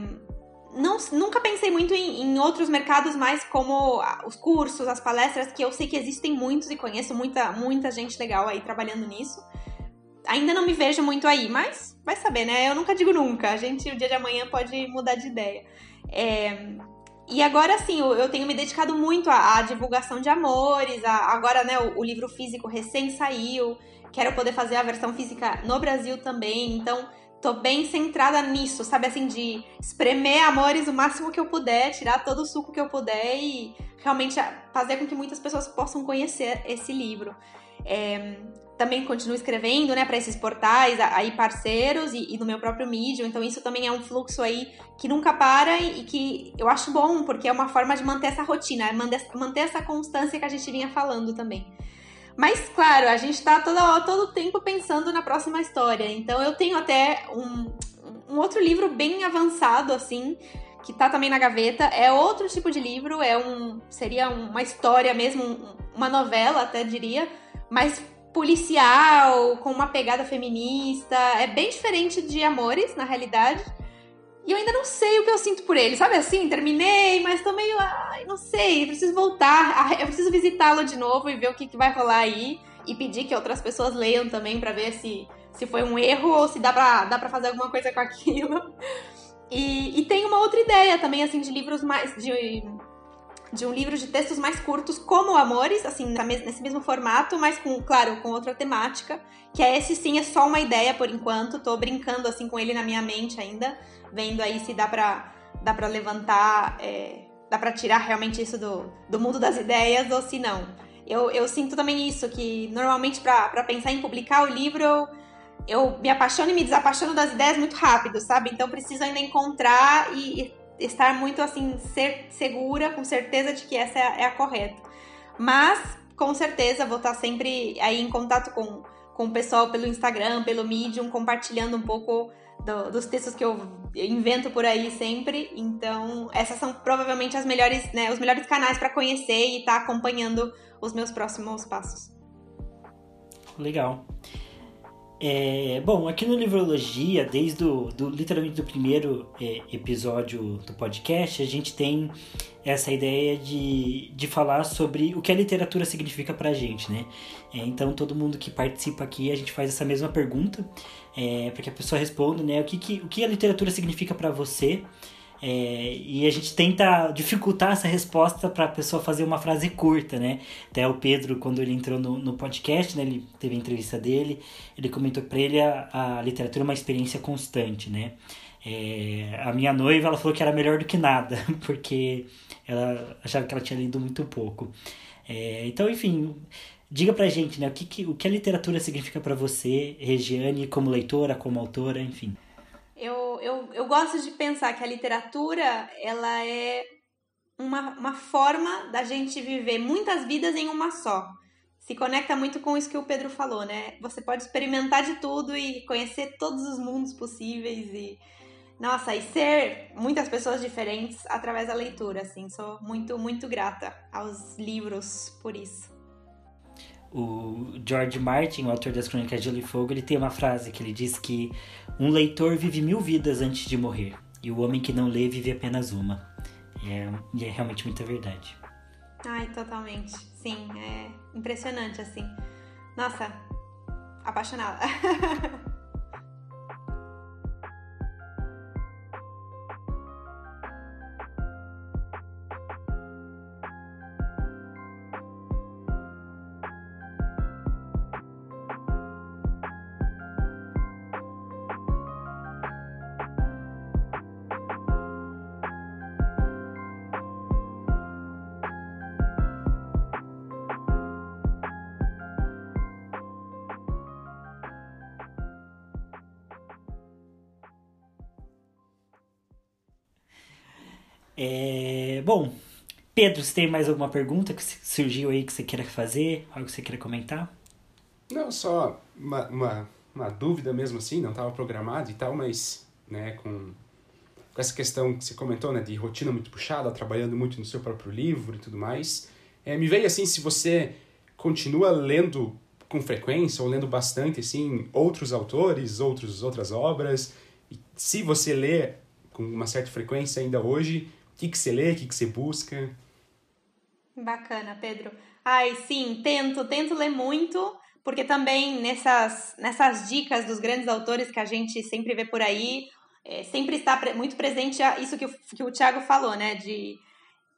não, nunca pensei muito em, em, outros mercados mais como os cursos, as palestras, que eu sei que existem muitos e conheço muita, muita gente legal aí trabalhando nisso ainda não me vejo muito aí, mas vai saber, né? Eu nunca digo nunca. A gente, o dia de amanhã, pode mudar de ideia. É, e agora sim, eu tenho me dedicado muito à, divulgação de amores. À, agora, né, o, o, livro físico recém saiu. Quero poder fazer a versão física no Brasil também. Então, tô bem centrada nisso, sabe? Assim, de espremer amores o máximo que eu puder, tirar todo o suco que eu puder e realmente fazer com que muitas pessoas possam conhecer esse livro. É, também continuo escrevendo, né, para esses portais aí parceiros e, e, no meu próprio Medium. Então isso também é um fluxo aí que nunca para e, e, que eu acho bom, porque é uma forma de manter essa rotina, manter, manter essa constância que a gente vinha falando também. Mas claro, a gente está todo todo tempo pensando na próxima história. Então eu tenho até um, um outro livro bem avançado, assim, que tá também na gaveta. É outro tipo de livro, é um. Seria uma história mesmo, uma novela, até diria, mas policial, com uma pegada feminista. É bem diferente de Amores, na realidade. E eu ainda não sei o que eu sinto por ele, sabe assim? Terminei, mas tô meio. Ai, não sei, preciso voltar. Eu preciso visitá-lo de novo e ver o que, que vai rolar aí. E pedir que outras pessoas leiam também para ver se, se foi um erro ou se dá pra, dá pra fazer alguma coisa com aquilo. E, e tem uma outra ideia também, assim, de livros mais. de de um livro de textos mais curtos, como Amores, assim, nesse mesmo formato, mas com, claro, com outra temática, que é esse sim, é só uma ideia por enquanto, tô brincando assim com ele na minha mente ainda, vendo aí se dá pra, dá pra levantar, é, dá pra tirar realmente isso do, do mundo das ideias ou se não. Eu, eu sinto também isso, que normalmente para pensar em publicar o livro, eu, eu me apaixono e me desapaixono das ideias muito rápido, sabe? Então preciso ainda encontrar e estar muito assim, ser segura, com certeza de que essa é a correta. Mas, com certeza, vou estar sempre aí em contato com, com o pessoal pelo Instagram, pelo Medium, compartilhando um pouco do, dos textos que eu invento por aí sempre. Então, essas são provavelmente as melhores, né, os melhores canais para conhecer e estar tá acompanhando os meus próximos passos. Legal. É, bom, aqui no Livrologia, desde o, do, literalmente do primeiro é, episódio do podcast, a gente tem essa ideia de, de falar sobre o que a literatura significa pra gente, né? É, então, todo mundo que participa aqui, a gente faz essa mesma pergunta, é, para que a pessoa responda, né? O que, que, o que a literatura significa para você? É, e a gente tenta dificultar essa resposta para a pessoa fazer uma frase curta, né? Até o Pedro, quando ele entrou no, no podcast, né, ele teve a entrevista dele, ele comentou para ele a, a literatura é uma experiência constante, né? É, a minha noiva, ela falou que era melhor do que nada, porque ela achava que ela tinha lido muito pouco. É, então, enfim, diga pra gente, né, o que, que o que a literatura significa para você, Regiane, como leitora, como autora, enfim. Eu, eu, eu gosto de pensar que a literatura ela é uma, uma forma da gente viver muitas vidas em uma só. Se conecta muito com isso que o Pedro falou, né? Você pode experimentar de tudo e conhecer todos os mundos possíveis e nossa, e ser muitas pessoas diferentes através da leitura, assim. Sou muito, muito grata aos livros por isso o George Martin, o autor das Crônicas de Gelo e Fogo, ele tem uma frase que ele diz que um leitor vive mil vidas antes de morrer e o homem que não lê vive apenas uma. E é, e é realmente muita verdade. Ai, totalmente. Sim, é impressionante assim. Nossa, apaixonada. bom, Pedro, você tem mais alguma pergunta que surgiu aí que você queira fazer? Algo que você queira comentar? Não, só uma, uma, uma dúvida mesmo assim, não estava programado e tal, mas né, com, com essa questão que você comentou, né, de rotina muito puxada, trabalhando muito no seu próprio livro e tudo mais, é, me veio assim, se você continua lendo com frequência ou lendo bastante assim outros autores, outros outras obras, e se você lê com uma certa frequência ainda hoje, o que, que você lê? O que, que você busca? Bacana, Pedro. Ai, sim, tento, tento ler muito, porque também nessas, nessas dicas dos grandes autores que a gente sempre vê por aí, é, sempre está muito presente isso que o, que o Thiago falou, né? De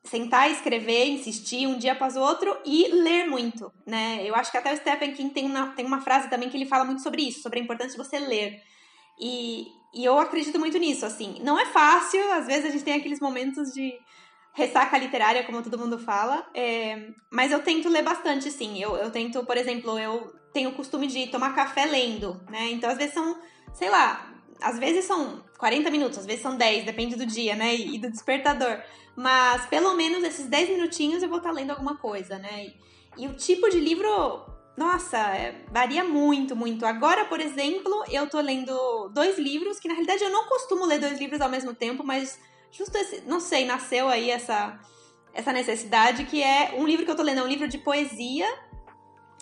sentar, escrever, insistir um dia após o outro e ler muito, né? Eu acho que até o Stephen King tem uma, tem uma frase também que ele fala muito sobre isso, sobre a importância de você ler. E, e eu acredito muito nisso, assim. Não é fácil, às vezes a gente tem aqueles momentos de ressaca literária, como todo mundo fala, é, mas eu tento ler bastante, sim. Eu, eu tento, por exemplo, eu tenho o costume de tomar café lendo, né? Então, às vezes são, sei lá, às vezes são 40 minutos, às vezes são 10, depende do dia, né? E do despertador. Mas pelo menos esses 10 minutinhos eu vou estar lendo alguma coisa, né? E, e o tipo de livro nossa, é, varia muito, muito. Agora, por exemplo, eu tô lendo dois livros, que na realidade eu não costumo ler dois livros ao mesmo tempo, mas justo esse, não sei, nasceu aí essa, essa necessidade, que é um livro que eu tô lendo, é um livro de poesia,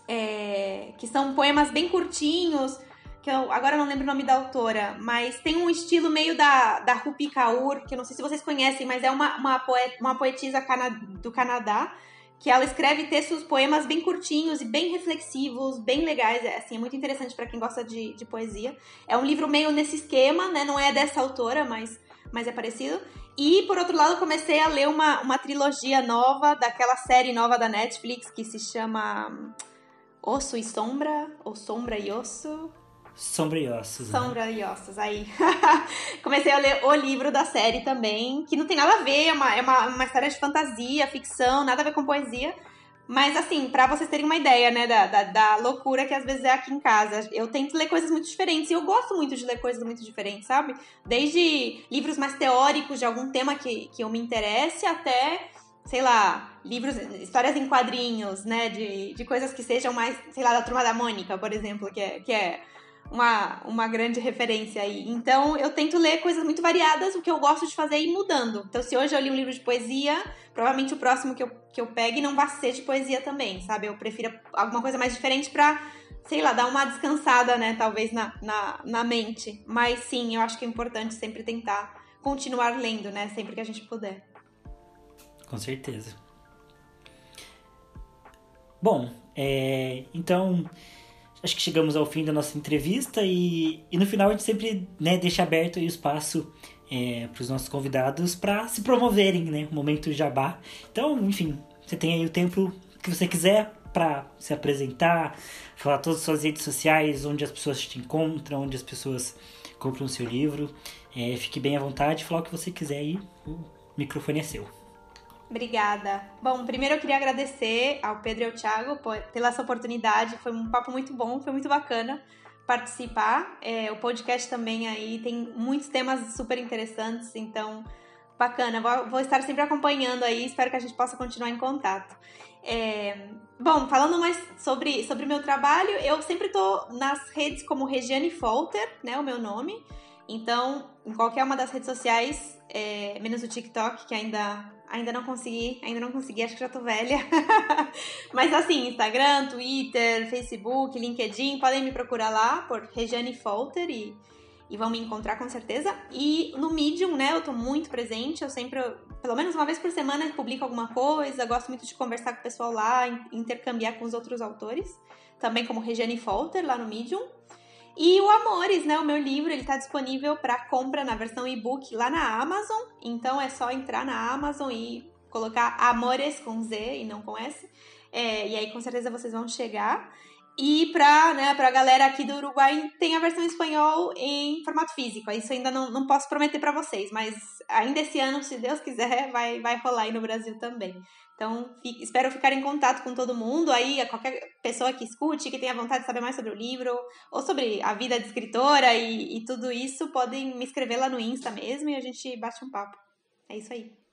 é, que são poemas bem curtinhos, que eu agora não lembro o nome da autora, mas tem um estilo meio da, da Rupi Kaur, que eu não sei se vocês conhecem, mas é uma, uma, poet, uma poetisa cana, do Canadá, que ela escreve textos, poemas bem curtinhos e bem reflexivos, bem legais, é, assim, é muito interessante para quem gosta de, de poesia. É um livro meio nesse esquema, né, não é dessa autora, mas, mas é parecido. E, por outro lado, comecei a ler uma, uma trilogia nova, daquela série nova da Netflix, que se chama Osso e Sombra, ou Sombra e Osso, Sombra e Ossos. Né? Sombra e Ossos, aí. Comecei a ler o livro da série também, que não tem nada a ver, é uma, é uma, uma história de fantasia, ficção, nada a ver com poesia. Mas, assim, para vocês terem uma ideia, né, da, da, da, loucura que às vezes é aqui em casa. Eu tento ler coisas muito diferentes e eu gosto muito de ler coisas muito diferentes, sabe? Desde livros mais teóricos de algum tema que, que eu me interesse até, sei lá, livros, histórias em quadrinhos, né, de, de coisas que sejam mais, sei lá, da Turma da Mônica, por exemplo, que é, que é uma, uma grande referência aí. Então, eu tento ler coisas muito variadas, o que eu gosto de fazer é ir mudando. Então, se hoje eu li um livro de poesia, provavelmente o próximo que eu, que eu pegue não vai ser de poesia também, sabe? Eu prefiro alguma coisa mais diferente pra, sei lá, dar uma descansada, né? Talvez na, na, na mente. Mas sim, eu acho que é importante sempre tentar continuar lendo, né? Sempre que a gente puder. Com certeza. Bom, é, então acho que chegamos ao fim da nossa entrevista e, e no final a gente sempre né, deixa aberto o espaço é, para os nossos convidados para se promoverem, né? O momento jabá. Então, enfim, você tem aí o tempo que você quiser para se apresentar, falar todas as suas redes sociais, onde as pessoas te encontram, onde as pessoas compram o seu livro. É, fique bem à vontade, falar o que você quiser aí, o microfone é seu. Obrigada. Bom, primeiro eu queria agradecer ao Pedro e ao Thiago pela essa oportunidade. Foi um papo muito bom, foi muito bacana participar. É, o podcast também aí tem muitos temas super interessantes, então bacana. Vou, vou estar sempre acompanhando aí, espero que a gente possa continuar em contato. É, bom, falando mais sobre sobre meu trabalho, eu sempre tô nas redes como Regiane Folter, né, o meu nome. Então, em qualquer uma das redes sociais, é, menos o TikTok, que ainda Ainda não consegui, ainda não consegui, acho que já tô velha. Mas assim, Instagram, Twitter, Facebook, LinkedIn, podem me procurar lá por Regiane Folter e, e vão me encontrar com certeza. E no Medium, né, eu tô muito presente, eu sempre, pelo menos uma vez por semana, publico alguma coisa, gosto muito de conversar com o pessoal lá, intercambiar com os outros autores, também como Regiane Folter lá no Medium. E o Amores, né? O meu livro, ele tá disponível para compra na versão e-book lá na Amazon. Então é só entrar na Amazon e colocar Amores com Z e não com S. É, e aí com certeza vocês vão chegar. E pra, né, pra galera aqui do Uruguai, tem a versão em espanhol em formato físico. Isso ainda não, não posso prometer para vocês, mas ainda esse ano, se Deus quiser, vai, vai rolar aí no Brasil também. Então, fico, espero ficar em contato com todo mundo aí, qualquer pessoa que escute, que tenha vontade de saber mais sobre o livro, ou sobre a vida de escritora e, e tudo isso, podem me escrever lá no Insta mesmo e a gente bate um papo. É isso aí.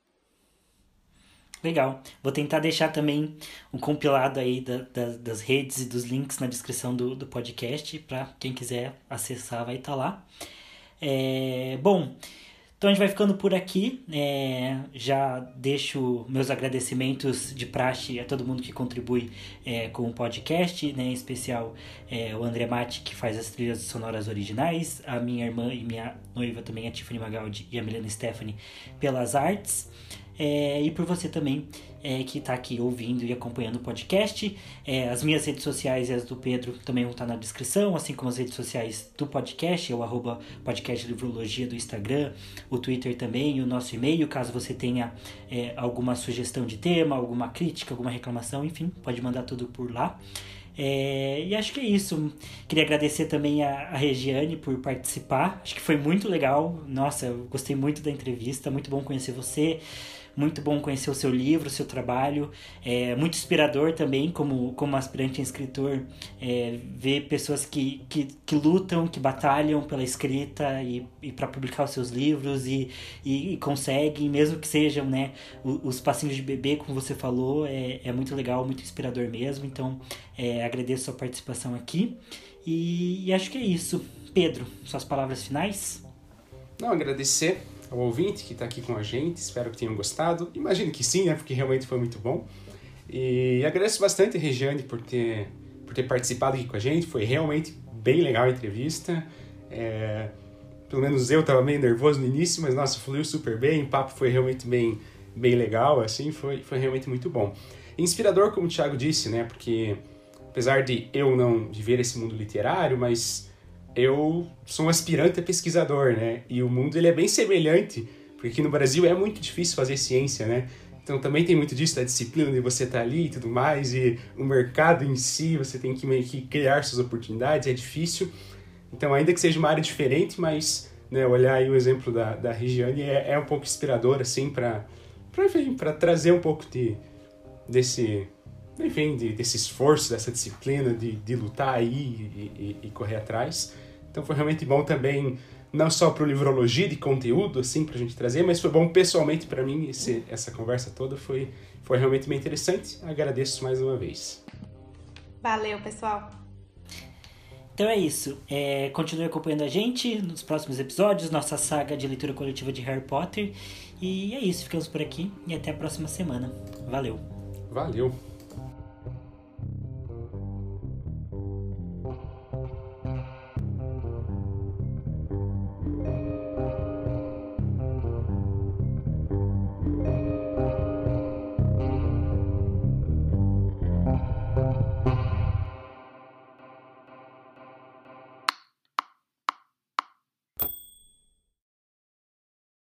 Legal. Vou tentar deixar também um compilado aí da, da, das redes e dos links na descrição do, do podcast, para quem quiser acessar vai estar tá lá. É, bom, então a gente vai ficando por aqui. É, já deixo meus agradecimentos de praxe a todo mundo que contribui é, com o podcast, né, em especial é, o André Mati, que faz as trilhas sonoras originais, a minha irmã e minha noiva também, a Tiffany Magaldi e a Milena Stephanie, pelas artes. É, e por você também é, que está aqui ouvindo e acompanhando o podcast. É, as minhas redes sociais e as do Pedro também vão estar tá na descrição, assim como as redes sociais do podcast, é o arroba podcast Livrologia do Instagram, o Twitter também, o nosso e-mail, caso você tenha é, alguma sugestão de tema, alguma crítica, alguma reclamação, enfim, pode mandar tudo por lá. É, e acho que é isso. Queria agradecer também a, a, Regiane por participar. Acho que foi muito legal. Nossa, eu gostei muito da entrevista. Muito bom conhecer você Muito bom conhecer o seu livro, o seu trabalho. É muito inspirador também, como, como aspirante em escritor, é, ver pessoas que, que, que lutam, que batalham pela escrita e, e para publicar os seus livros e, e, e, conseguem, mesmo que sejam né, os, os passinhos de bebê, como você falou, é, é muito legal, muito inspirador mesmo. Então, é, agradeço a sua participação aqui. E, e acho que é isso. Pedro, suas palavras finais? Não, agradecer ao ouvinte que está aqui com a gente, espero que tenham gostado. Imagino que sim, né, porque realmente foi muito bom. E agradeço bastante a Regiane por ter, por ter participado aqui com a gente, foi realmente bem legal a entrevista. É, pelo menos eu estava meio nervoso no início, mas nossa, fluiu super bem, o papo foi realmente bem, bem legal, assim, foi, foi realmente muito bom. Inspirador, como o Thiago disse, né, porque apesar de eu não viver esse mundo literário, mas eu sou um aspirante a pesquisador, né? E o mundo ele é bem semelhante, porque aqui no Brasil é muito difícil fazer ciência, né? Então também tem muito disso da disciplina de você estar tá ali e tudo mais, e o mercado em si, você tem que meio que criar suas oportunidades, é difícil. Então, ainda que seja uma área diferente, mas né, olhar aí o exemplo da, da Regiane é, é um pouco inspirador, assim, para trazer um pouco de, desse, enfim, de, desse esforço, dessa disciplina de, de lutar aí e, e, e correr atrás. Então foi realmente bom também, não só para o Livrologia de conteúdo, assim, para a gente trazer, mas foi bom pessoalmente para mim, esse, essa conversa toda foi, foi realmente bem interessante. Agradeço mais uma vez. Valeu, pessoal. Então é isso. É, continue acompanhando a gente nos próximos episódios, nossa saga de leitura coletiva de Harry Potter. E é isso, ficamos por aqui e até a próxima semana. Valeu. Valeu.